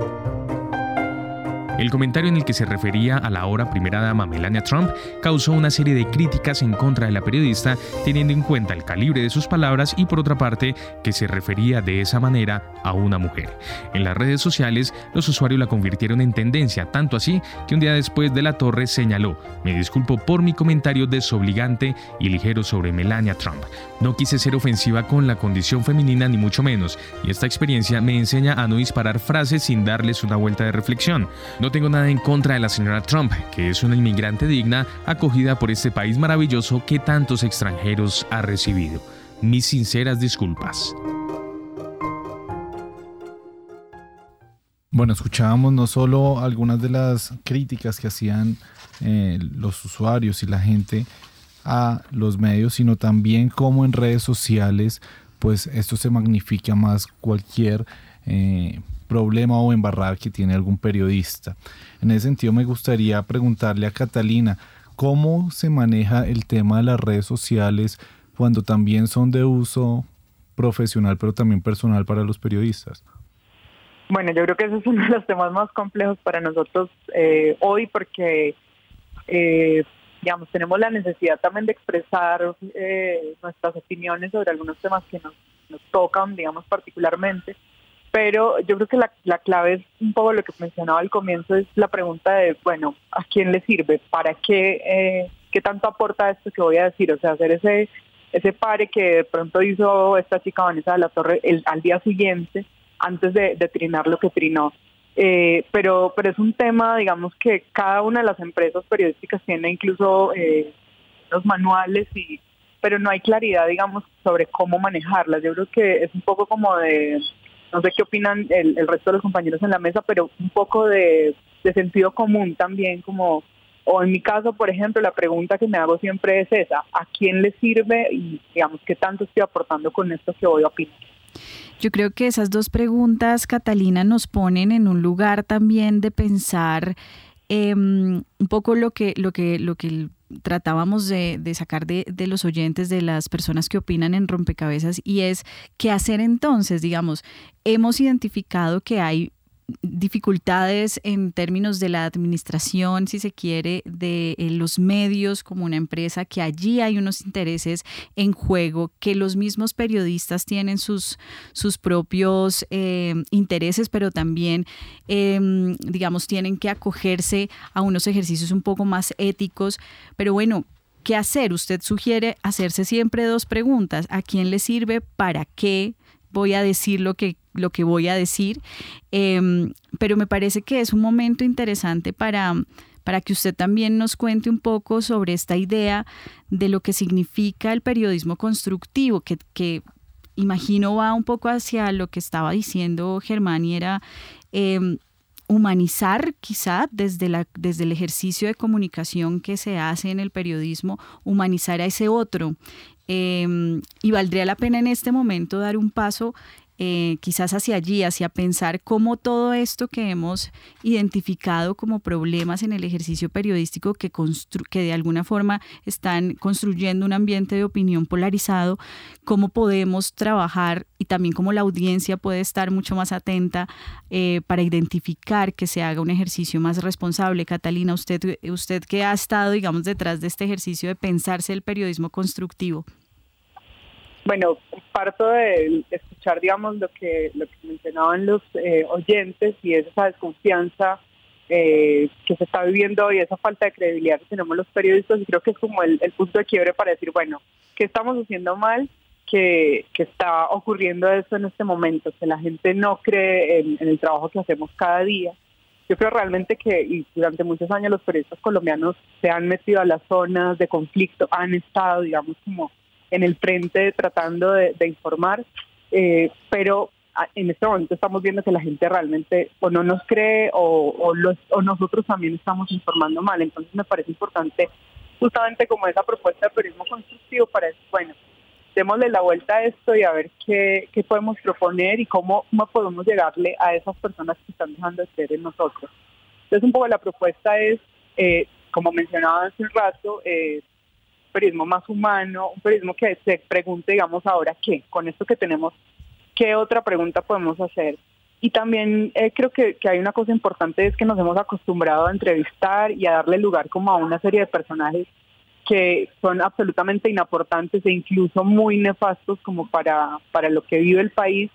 El comentario en el que se refería a la ahora primera dama Melania Trump causó una serie de críticas en contra de la periodista, teniendo en cuenta el calibre de sus palabras y por otra parte que se refería de esa manera a una mujer. En las redes sociales, los usuarios la convirtieron en tendencia, tanto así que un día después de la torre señaló, me disculpo por mi comentario desobligante y ligero sobre Melania Trump. No quise ser ofensiva con la condición femenina ni mucho menos, y esta experiencia me enseña a no disparar frases sin darles una vuelta de reflexión. Tengo nada en contra de la señora Trump, que es una inmigrante digna acogida por este país maravilloso que tantos extranjeros ha recibido. Mis sinceras disculpas. Bueno, escuchábamos no solo algunas de las críticas que hacían eh, los usuarios y la gente a los medios, sino también cómo en redes sociales, pues esto se magnifica más cualquier eh, problema o embarrar que tiene algún periodista. En ese sentido me gustaría preguntarle a Catalina, ¿cómo se maneja el tema de las redes sociales cuando también son de uso profesional, pero también personal para los periodistas? Bueno, yo creo que ese es uno de los temas más complejos para nosotros eh, hoy porque eh, digamos, tenemos la necesidad también de expresar eh, nuestras opiniones sobre algunos temas que nos, nos tocan, digamos, particularmente. Pero yo creo que la, la, clave es un poco lo que mencionaba al comienzo, es la pregunta de, bueno, ¿a quién le sirve? ¿Para qué, eh, qué tanto aporta esto que voy a decir? O sea, hacer ese, ese pare que de pronto hizo esta chica Vanessa de la Torre el, al día siguiente, antes de, de trinar lo que trinó eh, pero, pero es un tema, digamos, que cada una de las empresas periodísticas tiene incluso eh, los manuales, y pero no hay claridad, digamos, sobre cómo manejarlas. Yo creo que es un poco como de, no sé qué opinan el, el resto de los compañeros en la mesa, pero un poco de, sentido común también, como, o en mi caso, por ejemplo, la pregunta que me hago siempre es esa, ¿a quién le sirve y, digamos, qué tanto estoy aportando con esto que voy a opinar? Yo creo que esas dos preguntas, Catalina, nos ponen en un lugar también de pensar em, un poco lo que, lo que, lo que tratábamos de, sacar de, de, los oyentes, de las personas que opinan en rompecabezas, y es qué hacer entonces, digamos, hemos identificado que hay dificultades en términos de la administración, si se quiere, de eh, los medios como una empresa, que allí hay unos intereses en juego, que los mismos periodistas tienen sus, sus propios eh, intereses, pero también, eh, digamos, tienen que acogerse a unos ejercicios un poco más éticos. Pero bueno, ¿qué hacer? Usted sugiere hacerse siempre dos preguntas. ¿A quién le sirve? ¿Para qué? Voy a decir lo que, lo que voy a decir, em, pero me parece que es un momento interesante para, para que usted también nos cuente un poco sobre esta idea de lo que significa el periodismo constructivo, que, que imagino va un poco hacia lo que estaba diciendo Germán y era... Em, humanizar quizá desde, la, desde el ejercicio de comunicación que se hace en el periodismo, humanizar a ese otro. Em, y valdría la pena en este momento dar un paso eh, quizás hacia allí, hacia pensar cómo todo esto que hemos identificado como problemas en el ejercicio periodístico que, que de alguna forma están construyendo un ambiente de opinión polarizado, cómo podemos trabajar y también cómo la audiencia puede estar mucho más atenta eh, para identificar que se haga un ejercicio más responsable. Catalina, usted, usted que ha estado, digamos, detrás de este ejercicio de pensarse el periodismo constructivo. Bueno, parto de escuchar, digamos, lo que, lo que mencionaban los eh, oyentes y es esa desconfianza eh, que se está viviendo y esa falta de credibilidad que tenemos los periodistas y creo que es como el, punto de quiebre para decir, bueno, ¿qué estamos haciendo mal? Que, que, está ocurriendo eso en este momento, que la gente no cree en, en, el trabajo que hacemos cada día. Yo creo realmente que y durante muchos años los periodistas colombianos se han metido a las zonas de conflicto, han estado, digamos, como en el frente tratando de, informar, eh, pero en este momento estamos viendo que la gente realmente o no nos cree o, los, o nosotros también estamos informando mal. Entonces me parece importante justamente como esa propuesta de periodismo constructivo para decir, bueno, démosle la vuelta a esto y a ver qué, podemos proponer y cómo, podemos llegarle a esas personas que están dejando de ser en nosotros. Entonces un poco la propuesta es, eh, como mencionaba hace un rato, eh, periodismo más humano, un periodismo que se pregunte, digamos, ahora qué, con esto que tenemos, qué otra pregunta podemos hacer. Y también eh, creo que, hay una cosa importante, es que nos hemos acostumbrado a entrevistar y a darle lugar como a una serie de personajes que son absolutamente inaportantes e incluso muy nefastos como para, para lo que vive el país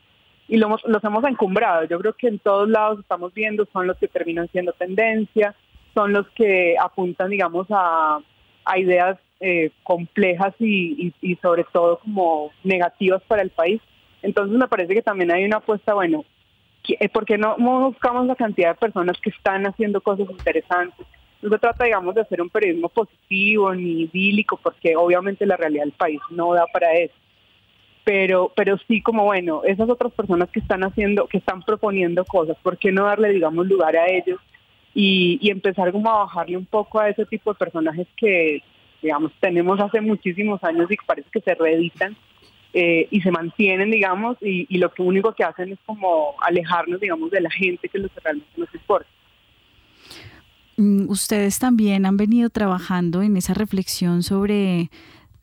y lo, los hemos encumbrado. Yo creo que en todos lados estamos viendo, son los que terminan siendo tendencia, son los que apuntan, digamos, a, a ideas eh, complejas y, sobre todo como negativas para el país. Entonces me parece que también hay una apuesta, bueno, eh, ¿por qué no buscamos la cantidad de personas que están haciendo cosas interesantes? No se trata, digamos, de hacer un periodismo positivo ni idílico, porque obviamente la realidad del país no da para eso. Pero, pero sí como, bueno, esas otras personas que están haciendo, que están proponiendo cosas, ¿por qué no darle, digamos, lugar a ellos? Y, y empezar como a bajarle un poco a ese tipo de personajes que, digamos, tenemos hace muchísimos años y parece que se reeditan eh, y se mantienen, digamos, y, lo que único que hacen es como alejarnos, digamos, de la gente que es lo que realmente nos importa. Mm, ustedes también han venido trabajando en esa reflexión sobre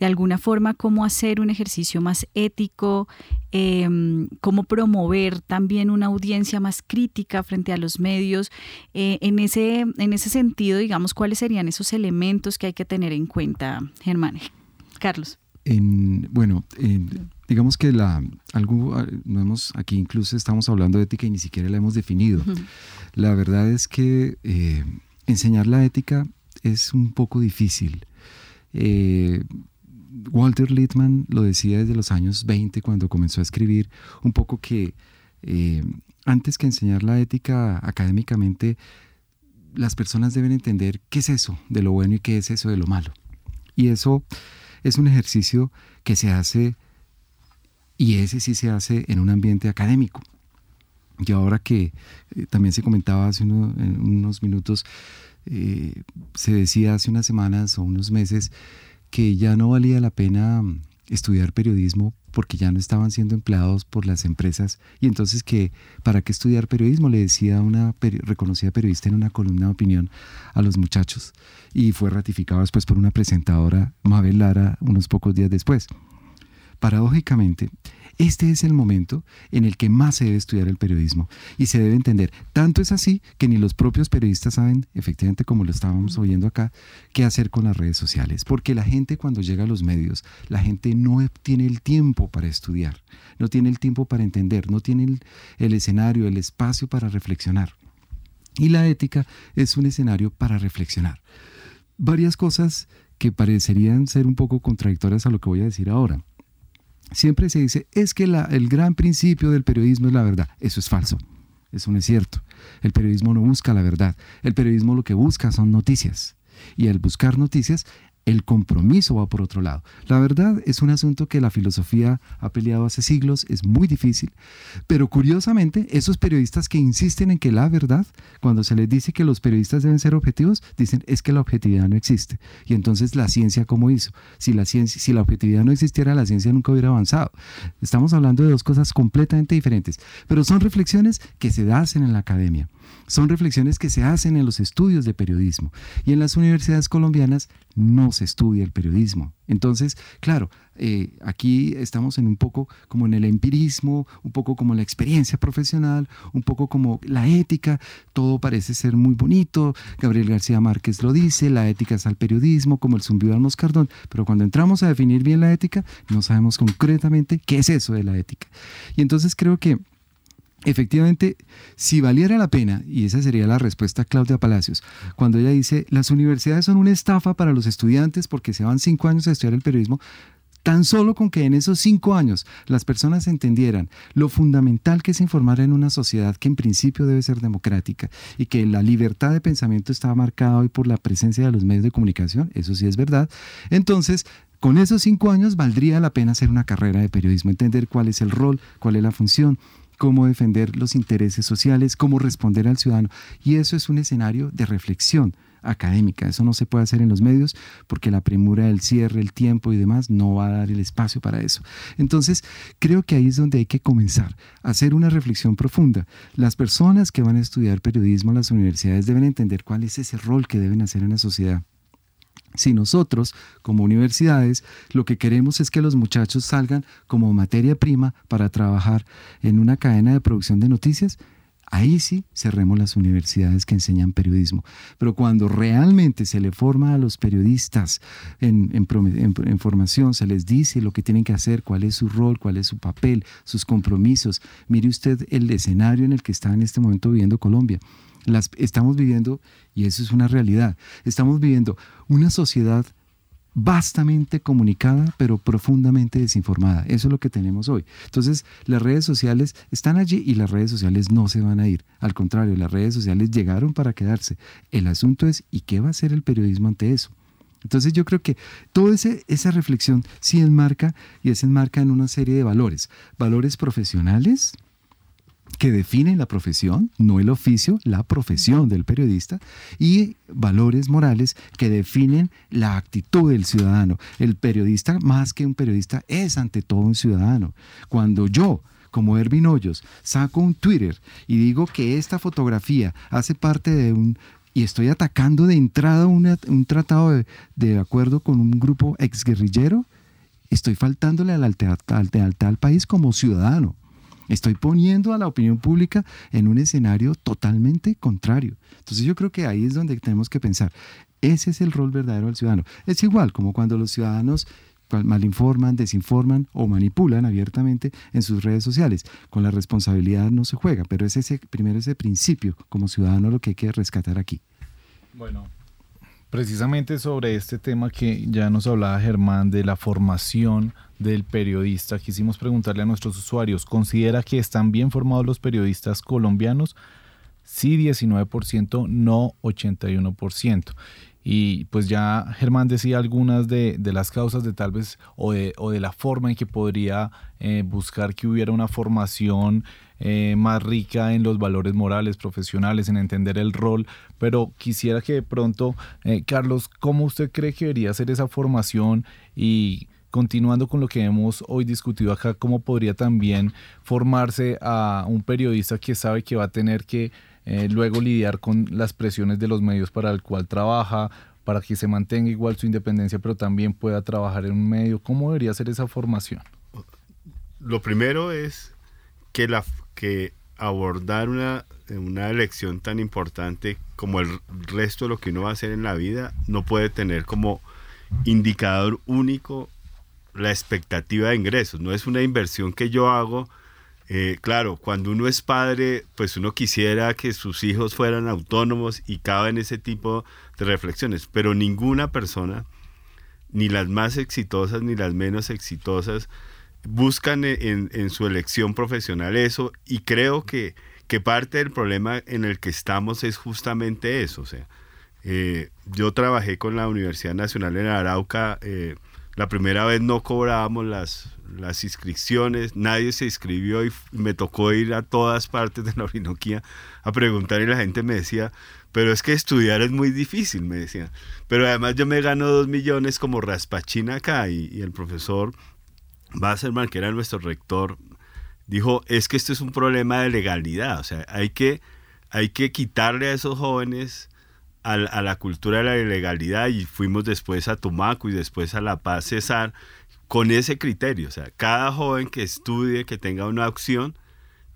de alguna forma cómo hacer un ejercicio más ético, em, cómo promover también una audiencia más crítica frente a los medios. Eh, en, ese, en ese sentido, digamos, ¿cuáles serían esos elementos que hay que tener en cuenta, Germán? Carlos. En, bueno, digamos que la algo no hemos aquí incluso estamos hablando de ética y ni siquiera la hemos definido. La verdad es que eh, enseñar la ética es un poco difícil. Eh, Walter Littman lo decía desde los años 20 cuando comenzó a escribir un poco que eh, antes que enseñar la ética académicamente, las personas deben entender qué es eso de lo bueno y qué es eso de lo malo. Y eso es un ejercicio que se hace, y ese sí se hace en un ambiente académico. Y ahora que eh, también se comentaba hace unos minutos, eh, se decía hace unas semanas o unos meses, que ya no valía la pena mm, estudiar periodismo porque ya no estaban siendo empleados por las empresas y entonces que para qué estudiar periodismo le decía una reconocida periodista en una columna de opinión a los muchachos y fue ratificado después por una presentadora Mabel Lara unos pocos días después. Paradójicamente, este es el momento en el que más se debe estudiar el periodismo y se debe entender. Tanto es así que ni los propios periodistas saben, efectivamente, como lo estábamos oyendo acá, qué hacer con las redes sociales. Porque la gente cuando llega a los medios, la gente no tiene el tiempo para estudiar, no tiene el tiempo para entender, no tiene el, escenario, el espacio para reflexionar. Y la ética es un escenario para reflexionar. Varias cosas que parecerían ser un poco contradictorias a lo que voy a decir ahora. Siempre se dice, es que el gran principio del periodismo es la verdad. Eso es falso. Eso no es cierto. El periodismo no busca la verdad. El periodismo lo que busca son noticias. Y al buscar noticias el compromiso va por otro lado. La verdad es un asunto que la filosofía ha peleado hace siglos, es muy difícil, pero curiosamente esos periodistas que insisten en que la verdad, cuando se les dice que los periodistas deben ser objetivos, dicen es que la objetividad no existe. Y entonces la ciencia, ¿cómo hizo? Si la, ciencia, si la objetividad no existiera, la ciencia nunca hubiera avanzado. Estamos hablando de dos cosas completamente diferentes, pero son reflexiones que se hacen en la academia. Son reflexiones que se hacen en los estudios de periodismo y en las universidades colombianas no se estudia el periodismo. Entonces, claro, eh, aquí estamos en un poco como en el empirismo, un poco como la experiencia profesional, un poco como la ética, todo parece ser muy bonito, Gabriel García Márquez lo dice, la ética es al periodismo, como el zumbido al moscardón, pero cuando entramos a definir bien la ética, no sabemos concretamente qué es eso de la ética. Y entonces creo que Efectivamente, si valiera la pena, y esa sería la respuesta a Claudia Palacios, cuando ella dice, las universidades son una estafa para los estudiantes porque se van cinco años a estudiar el periodismo, tan solo con que en esos cinco años las personas entendieran lo fundamental que es informar en una sociedad que en principio debe ser democrática y que la libertad de pensamiento está marcada hoy por la presencia de los medios de comunicación, eso sí es verdad, entonces con esos cinco años valdría la pena hacer una carrera de periodismo, entender cuál es el rol, cuál es la función, cómo defender los intereses sociales, cómo responder al ciudadano. Y eso es un escenario de reflexión académica. Eso no se puede hacer en los medios porque la premura del cierre, el tiempo y demás no va a dar el espacio para eso. Entonces, creo que ahí es donde hay que comenzar a hacer una reflexión profunda. Las personas que van a estudiar periodismo en las universidades deben entender cuál es ese rol que deben hacer en la sociedad. Si nosotros, como universidades, lo que queremos es que los muchachos salgan como materia prima para trabajar en una cadena de producción de noticias, ahí sí cerremos las universidades que enseñan periodismo. Pero cuando realmente se le forma a los periodistas en, formación, se les dice lo que tienen que hacer, cuál es su rol, cuál es su papel, sus compromisos. Mire usted el escenario en el que está en este momento viviendo Colombia. Las, estamos viviendo, y eso es una realidad, estamos viviendo una sociedad vastamente comunicada, pero profundamente desinformada. Eso es lo que tenemos hoy. Entonces, las redes sociales están allí y las redes sociales no se van a ir. Al contrario, las redes sociales llegaron para quedarse. El asunto es, ¿y qué va a hacer el periodismo ante eso? Entonces yo creo que toda esa reflexión sí enmarca y es enmarca en una serie de valores. Valores profesionales, que definen la profesión, no el oficio, la profesión del periodista, y valores morales que definen la actitud del ciudadano. El periodista, más que un periodista, es ante todo un ciudadano. Cuando yo como Ervin Hoyos, saco un Twitter y digo que esta fotografía hace parte de un y estoy atacando de entrada un tratado de, acuerdo con un grupo exguerrillero, estoy faltándole al, al, al país como ciudadano. Estoy poniendo a la opinión pública en un escenario totalmente contrario. Entonces yo creo que ahí es donde tenemos que pensar. Ese es el rol verdadero del ciudadano. Es igual como cuando los ciudadanos malinforman, desinforman o manipulan abiertamente en sus redes sociales. Con la responsabilidad no se juega, pero es ese primero ese principio como ciudadano lo que hay que rescatar aquí. Bueno, precisamente sobre este tema que ya nos hablaba Germán de la formación del periodista, quisimos preguntarle a nuestros usuarios, ¿considera que están bien formados los periodistas colombianos? Sí, 19%, no 81%. Y pues ya Germán decía algunas de, las causas de tal vez o de, la forma en que podría eh, buscar que hubiera una formación eh, más rica en los valores morales, profesionales, en entender el rol, pero quisiera que de pronto, eh, Carlos, ¿cómo usted cree que debería ser esa formación y continuando con lo que hemos hoy discutido acá, cómo podría también formarse a un periodista que sabe que va a tener que eh, luego lidiar con las presiones de los medios para el cual trabaja, para que se mantenga igual su independencia, pero también pueda trabajar en un medio. ¿Cómo debería ser esa formación? Lo primero es que, la, que abordar una, una elección tan importante como el resto de lo que uno va a hacer en la vida no puede tener como indicador único la expectativa de ingresos, no es una inversión que yo hago. Eh, claro, cuando uno es padre, pues uno quisiera que sus hijos fueran autónomos y cabe en ese tipo de reflexiones, pero ninguna persona, ni las más exitosas ni las menos exitosas, buscan en, en su elección profesional eso y creo que, que parte del problema en el que estamos es justamente eso, o sea, Eh, yo trabajé con la Universidad Nacional en Arauca. Eh, la primera vez no cobrábamos las, las inscripciones, nadie se inscribió y me tocó ir a todas partes de la Orinoquía a preguntar y la gente me decía, pero es que estudiar es muy difícil, me decía. Pero además yo me gano dos millones como raspachina acá y, el profesor Basserman, que era nuestro rector, dijo, es que esto es un problema de legalidad, o sea, hay que, hay que quitarle a esos jóvenes a, la cultura de la ilegalidad y fuimos después a Tumaco y después a La Paz Cesar con ese criterio. O sea, cada joven que estudie, que tenga una opción,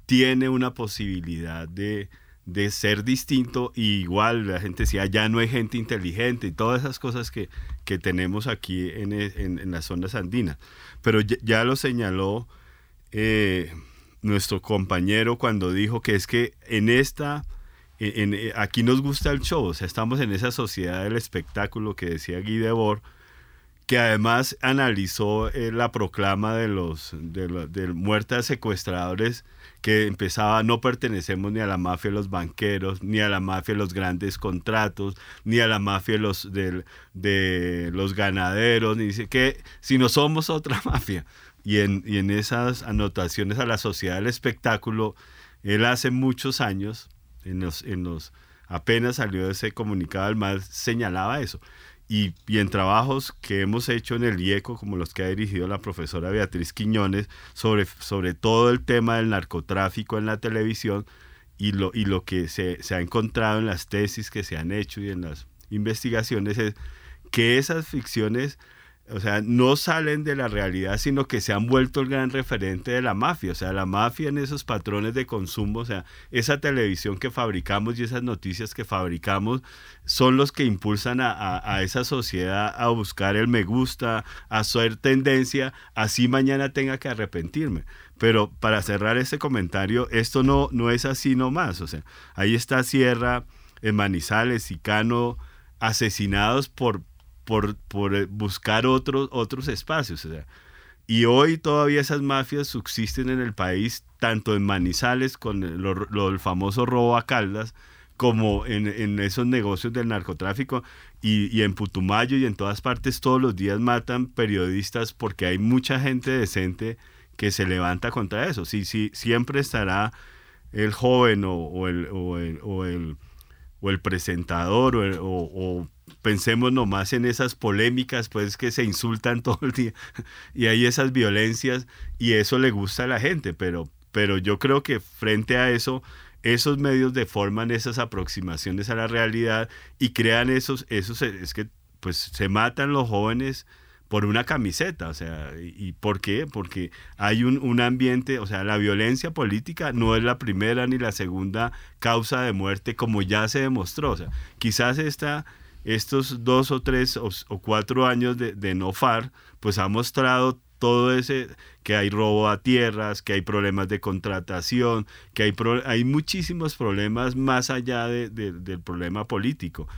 tiene una posibilidad de, de ser distinto y igual la gente decía, ya no hay gente inteligente y todas esas cosas que, que tenemos aquí en, en, las zonas andinas. Pero ya, lo señaló eh, nuestro compañero cuando dijo que es que en esta en, eh, aquí nos gusta el show, o sea, estamos en esa sociedad del espectáculo que decía Guy Debord, que además analizó eh, la proclama de los de, de muertes secuestradores que empezaba no pertenecemos ni a la mafia de los banqueros, ni a la mafia de los grandes contratos, ni a la mafia de los, de, de los ganaderos, ni dice que si no somos otra [LAUGHS] mafia. Y en, y en esas anotaciones a la sociedad del espectáculo, él hace muchos años en los, en los apenas salió ese comunicado del MAD, señalaba eso. Y, en trabajos que hemos hecho en el IECO, como los que ha dirigido la profesora Beatriz Quiñones, sobre, sobre todo el tema del narcotráfico en la televisión y lo, y lo que se, se ha encontrado en las tesis que se han hecho y en las investigaciones es que esas ficciones o sea, no salen de la realidad, sino que se han vuelto el gran referente de la mafia. O sea, la mafia en esos patrones de consumo, o sea, esa televisión que fabricamos y esas noticias que fabricamos son los que impulsan a, esa sociedad a buscar el me gusta, a hacer tendencia, así mañana tenga que arrepentirme. Pero para cerrar este comentario, esto no, no es así nomás. O sea, ahí está Sierra, en Manizales y Cano asesinados por por, por eh, buscar otros, otros espacios. y hoy todavía esas mafias subsisten en el país, tanto en Manizales, con el, famoso robo a Caldas, como en, en, esos negocios del narcotráfico y, y, en Putumayo y en todas partes todos los días matan periodistas porque hay mucha gente decente que se levanta contra eso. Sí, sí, siempre estará el joven o, o, el, o, el, o, el, o el presentador o, pensemos nomás en esas polémicas, pues que se insultan [LAUGHS] todo el día y hay esas violencias y eso le gusta a la gente, pero, pero yo creo que frente a eso, esos medios deforman esas aproximaciones a la realidad y crean esos, esos, es que pues se matan los jóvenes por una camiseta, o sea, ¿y por qué? Porque hay un, un, ambiente, o sea, la violencia política no es la primera ni la segunda causa de muerte como ya se demostró, o sea, quizás esta estos dos o tres o, cuatro años de, de no FAR, pues ha mostrado todo ese, que hay robo a tierras, que hay problemas de contratación, que hay, hay muchísimos problemas más allá de, del problema político.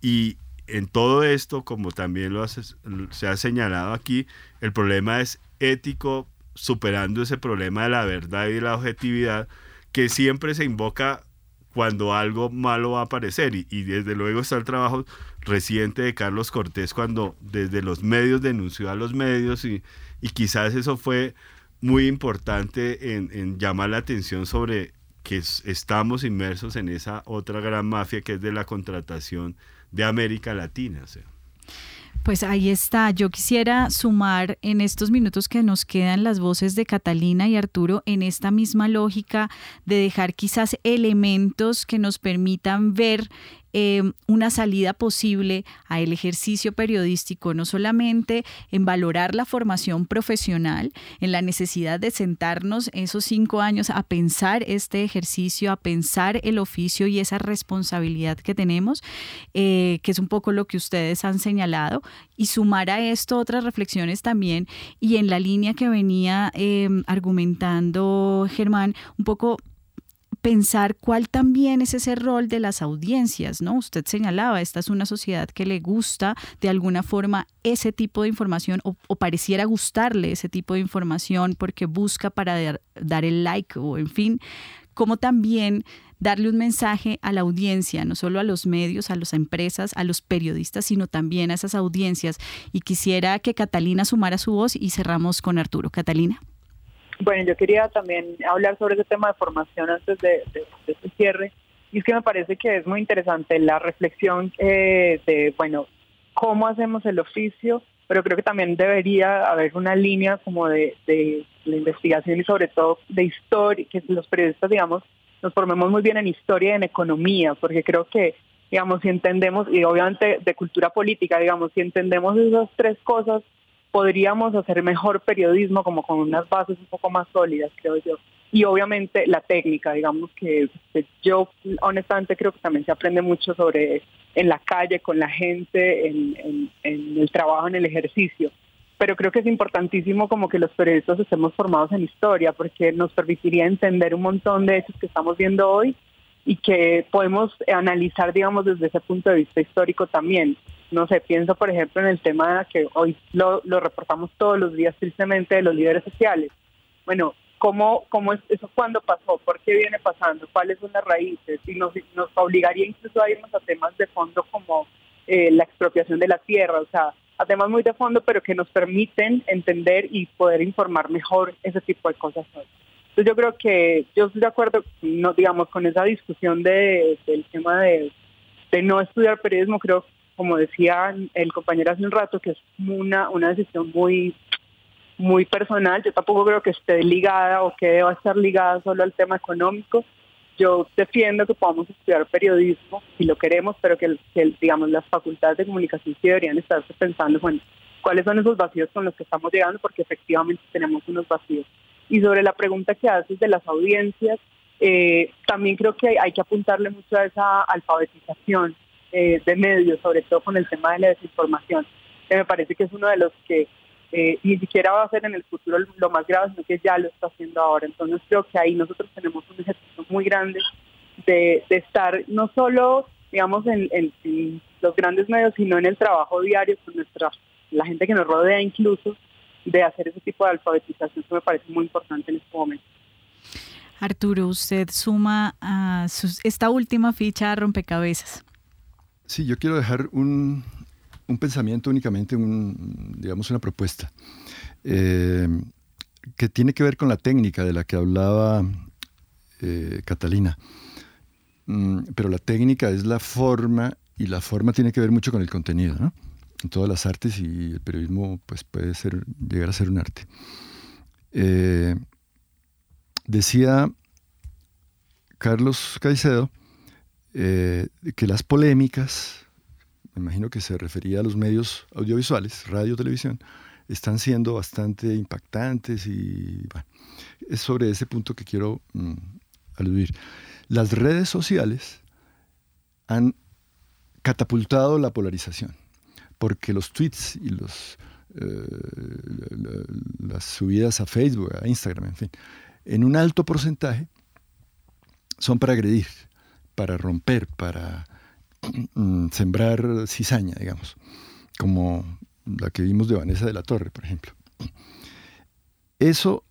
Y en todo esto, como también lo se ha señalado aquí, el problema es ético, superando ese problema de la verdad y la objetividad, que siempre se invoca cuando algo malo va a aparecer. Y, y desde luego está el trabajo reciente de Carlos Cortés cuando desde los medios denunció a los medios y, y quizás eso fue muy importante en, llamar la atención sobre que estamos inmersos en esa otra gran mafia que es de la contratación de América Latina. Pues ahí está. Yo quisiera sumar en estos minutos que nos quedan las voces de Catalina y Arturo en esta misma lógica de dejar quizás elementos que nos permitan ver Em, una salida posible a el ejercicio periodístico, no solamente en valorar la formación profesional, en la necesidad de sentarnos esos cinco años a pensar este ejercicio, a pensar el oficio y esa responsabilidad que tenemos, eh, que es un poco lo que ustedes han señalado, y sumar a esto otras reflexiones también, y en la línea que venía em, argumentando Germán, un poco pensar cuál también es ese rol de las audiencias, ¿no? Usted señalaba, esta es una sociedad que le gusta de alguna forma ese tipo de información o, pareciera gustarle ese tipo de información porque busca para dar, dar el like o en fin, como también darle un mensaje a la audiencia, no solo a los medios, a las empresas, a los periodistas, sino también a esas audiencias. Y quisiera que Catalina sumara su voz y cerramos con Arturo. Catalina. Bueno, yo quería también hablar sobre ese tema de formación antes de, de, este cierre. Y es que me parece que es muy interesante la reflexión eh, de, bueno, cómo hacemos el oficio, pero creo que también debería haber una línea como de, de la investigación y sobre todo de historia, que los periodistas, digamos, nos formemos muy bien en historia y en economía, porque creo que, digamos, si entendemos, y obviamente de cultura política, digamos, si entendemos esas tres cosas, podríamos hacer mejor periodismo como con unas bases un poco más sólidas, creo yo. Y obviamente la técnica, digamos que yo honestamente creo que también se aprende mucho sobre en la calle, con la gente, en, el trabajo, en el ejercicio. Pero creo que es importantísimo como que los periodistas estemos formados en historia, porque nos permitiría entender un montón de hechos que estamos viendo hoy y que podemos analizar, digamos, desde ese punto de vista histórico también. No sé, pienso por ejemplo en el tema que hoy lo, reportamos todos los días tristemente de los líderes sociales. Bueno, ¿cómo, cómo es eso cuándo pasó? ¿Por qué viene pasando? ¿Cuáles son las raíces? Y nos, nos obligaría incluso a irnos a temas de fondo como eh, la expropiación de la tierra, o sea, a temas muy de fondo, pero que nos permiten entender y poder informar mejor ese tipo de cosas. Entonces yo creo que yo estoy de acuerdo, no digamos, con esa discusión de, del tema de, de no estudiar periodismo, creo como decía el compañero hace un rato, que es una, una decisión muy, muy personal. Yo tampoco creo que esté ligada o que deba estar ligada solo al tema económico. Yo defiendo que podamos estudiar periodismo si lo queremos, pero que, digamos las facultades de comunicación sí deberían estar pensando, bueno, cuáles son esos vacíos con los que estamos llegando, porque efectivamente tenemos unos vacíos. Y sobre la pregunta que haces de las audiencias, eh, también creo que hay que apuntarle mucho a esa alfabetización eh, de medios, sobre todo con el tema de la desinformación, que me parece que es uno de los que eh, ni siquiera va a ser en el futuro lo más grave, sino que ya lo está haciendo ahora. Entonces creo que ahí nosotros tenemos un ejercicio muy grande de, estar no solo, digamos, en, los grandes medios, sino en el trabajo diario con nuestra, la gente que nos rodea incluso, de hacer ese tipo de alfabetización que me parece muy importante en este momento. Arturo, usted suma a esta última ficha a rompecabezas. Sí, yo quiero dejar un, pensamiento únicamente, un, digamos una propuesta, eh, que tiene que ver con la técnica de la que hablaba eh, Catalina. Mm, pero la técnica es la forma y la forma tiene que ver mucho con el contenido, ¿no? En todas las artes y el periodismo pues, puede ser, llegar a ser un arte. Eh, decía Carlos Caicedo eh, que las polémicas, me imagino que se refería a los medios audiovisuales, radio, televisión, están siendo bastante impactantes y es sobre ese punto que quiero mm, aludir. Las redes sociales han catapultado la polarización, porque los tweets y eh, las subidas a Facebook, a Instagram, en fin, en un alto porcentaje son para agredir, para romper, para mm, sembrar cizaña, digamos, como la que vimos de Vanessa de la Torre, por ejemplo. Eso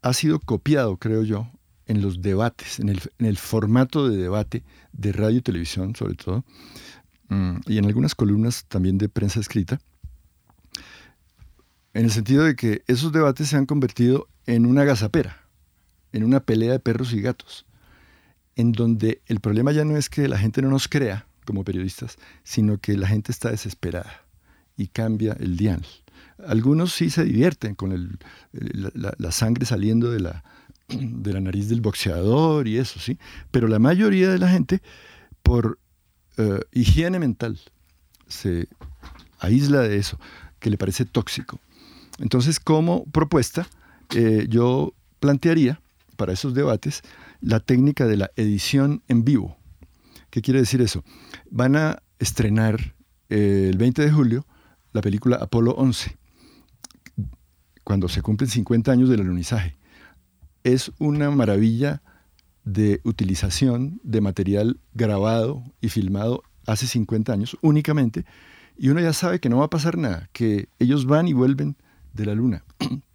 ha sido copiado, creo yo, en los debates, en el, formato de debate de radio y televisión, sobre todo, mm, y en algunas columnas también de prensa escrita, en el sentido de que esos debates se han convertido en una gazapera, en una pelea de perros y gatos en donde el problema ya no es que la gente no nos crea como periodistas, sino que la gente está desesperada y cambia el dial. Algunos sí se divierten con la, sangre saliendo de la, de la nariz del boxeador y eso, sí, pero la mayoría de la gente, por eh, higiene mental, se aísla de eso, que le parece tóxico. Entonces, como propuesta, eh, yo plantearía para esos debates la técnica de la edición en vivo. ¿Qué quiere decir eso? Van a estrenar eh, el 20 de julio la película Apolo 11, cuando se cumplen 50 años del alunizaje. Es una maravilla de utilización de material grabado y filmado hace 50 años únicamente, y uno ya sabe que no va a pasar nada, que ellos van y vuelven de la luna. [CLEARS THROAT]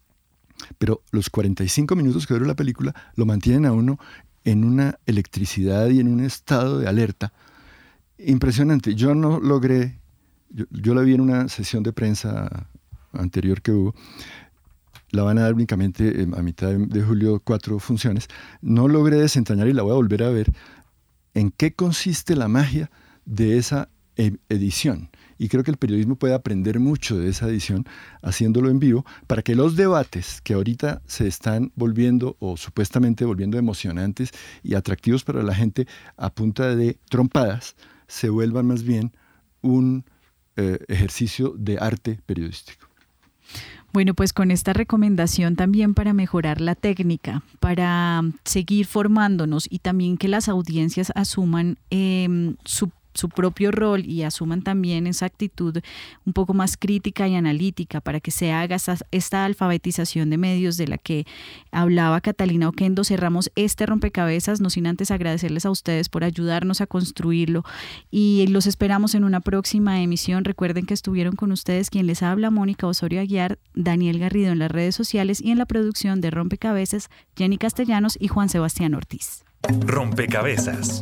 pero los 45 minutos que dura la película lo mantienen a uno en una electricidad y en un estado de alerta impresionante. Yo no logré, yo, la vi en una sesión de prensa anterior que hubo, la van a dar únicamente a mitad de, julio cuatro funciones, no logré desentrañar y la voy a volver a ver en qué consiste la magia de esa e, edición. Y creo que el periodismo puede aprender mucho de esa edición haciéndolo en vivo para que los debates que ahorita se están volviendo o supuestamente volviendo emocionantes y atractivos para la gente a punta de trompadas se vuelvan más bien un eh, ejercicio de arte periodístico. Bueno, pues con esta recomendación también para mejorar la técnica, para seguir formándonos y también que las audiencias asuman eh, su su propio rol y asuman también esa actitud un poco más crítica y analítica para que se haga esta, alfabetización de medios de la que hablaba Catalina Oquendo. Cerramos este rompecabezas, no sin antes agradecerles a ustedes por ayudarnos a construirlo y los esperamos en una próxima emisión. Recuerden que estuvieron con ustedes quien les habla, Mónica Osorio Aguiar, Daniel Garrido en las redes sociales y en la producción de Rompecabezas, Jenny Castellanos y Juan Sebastián Ortiz. Rompecabezas,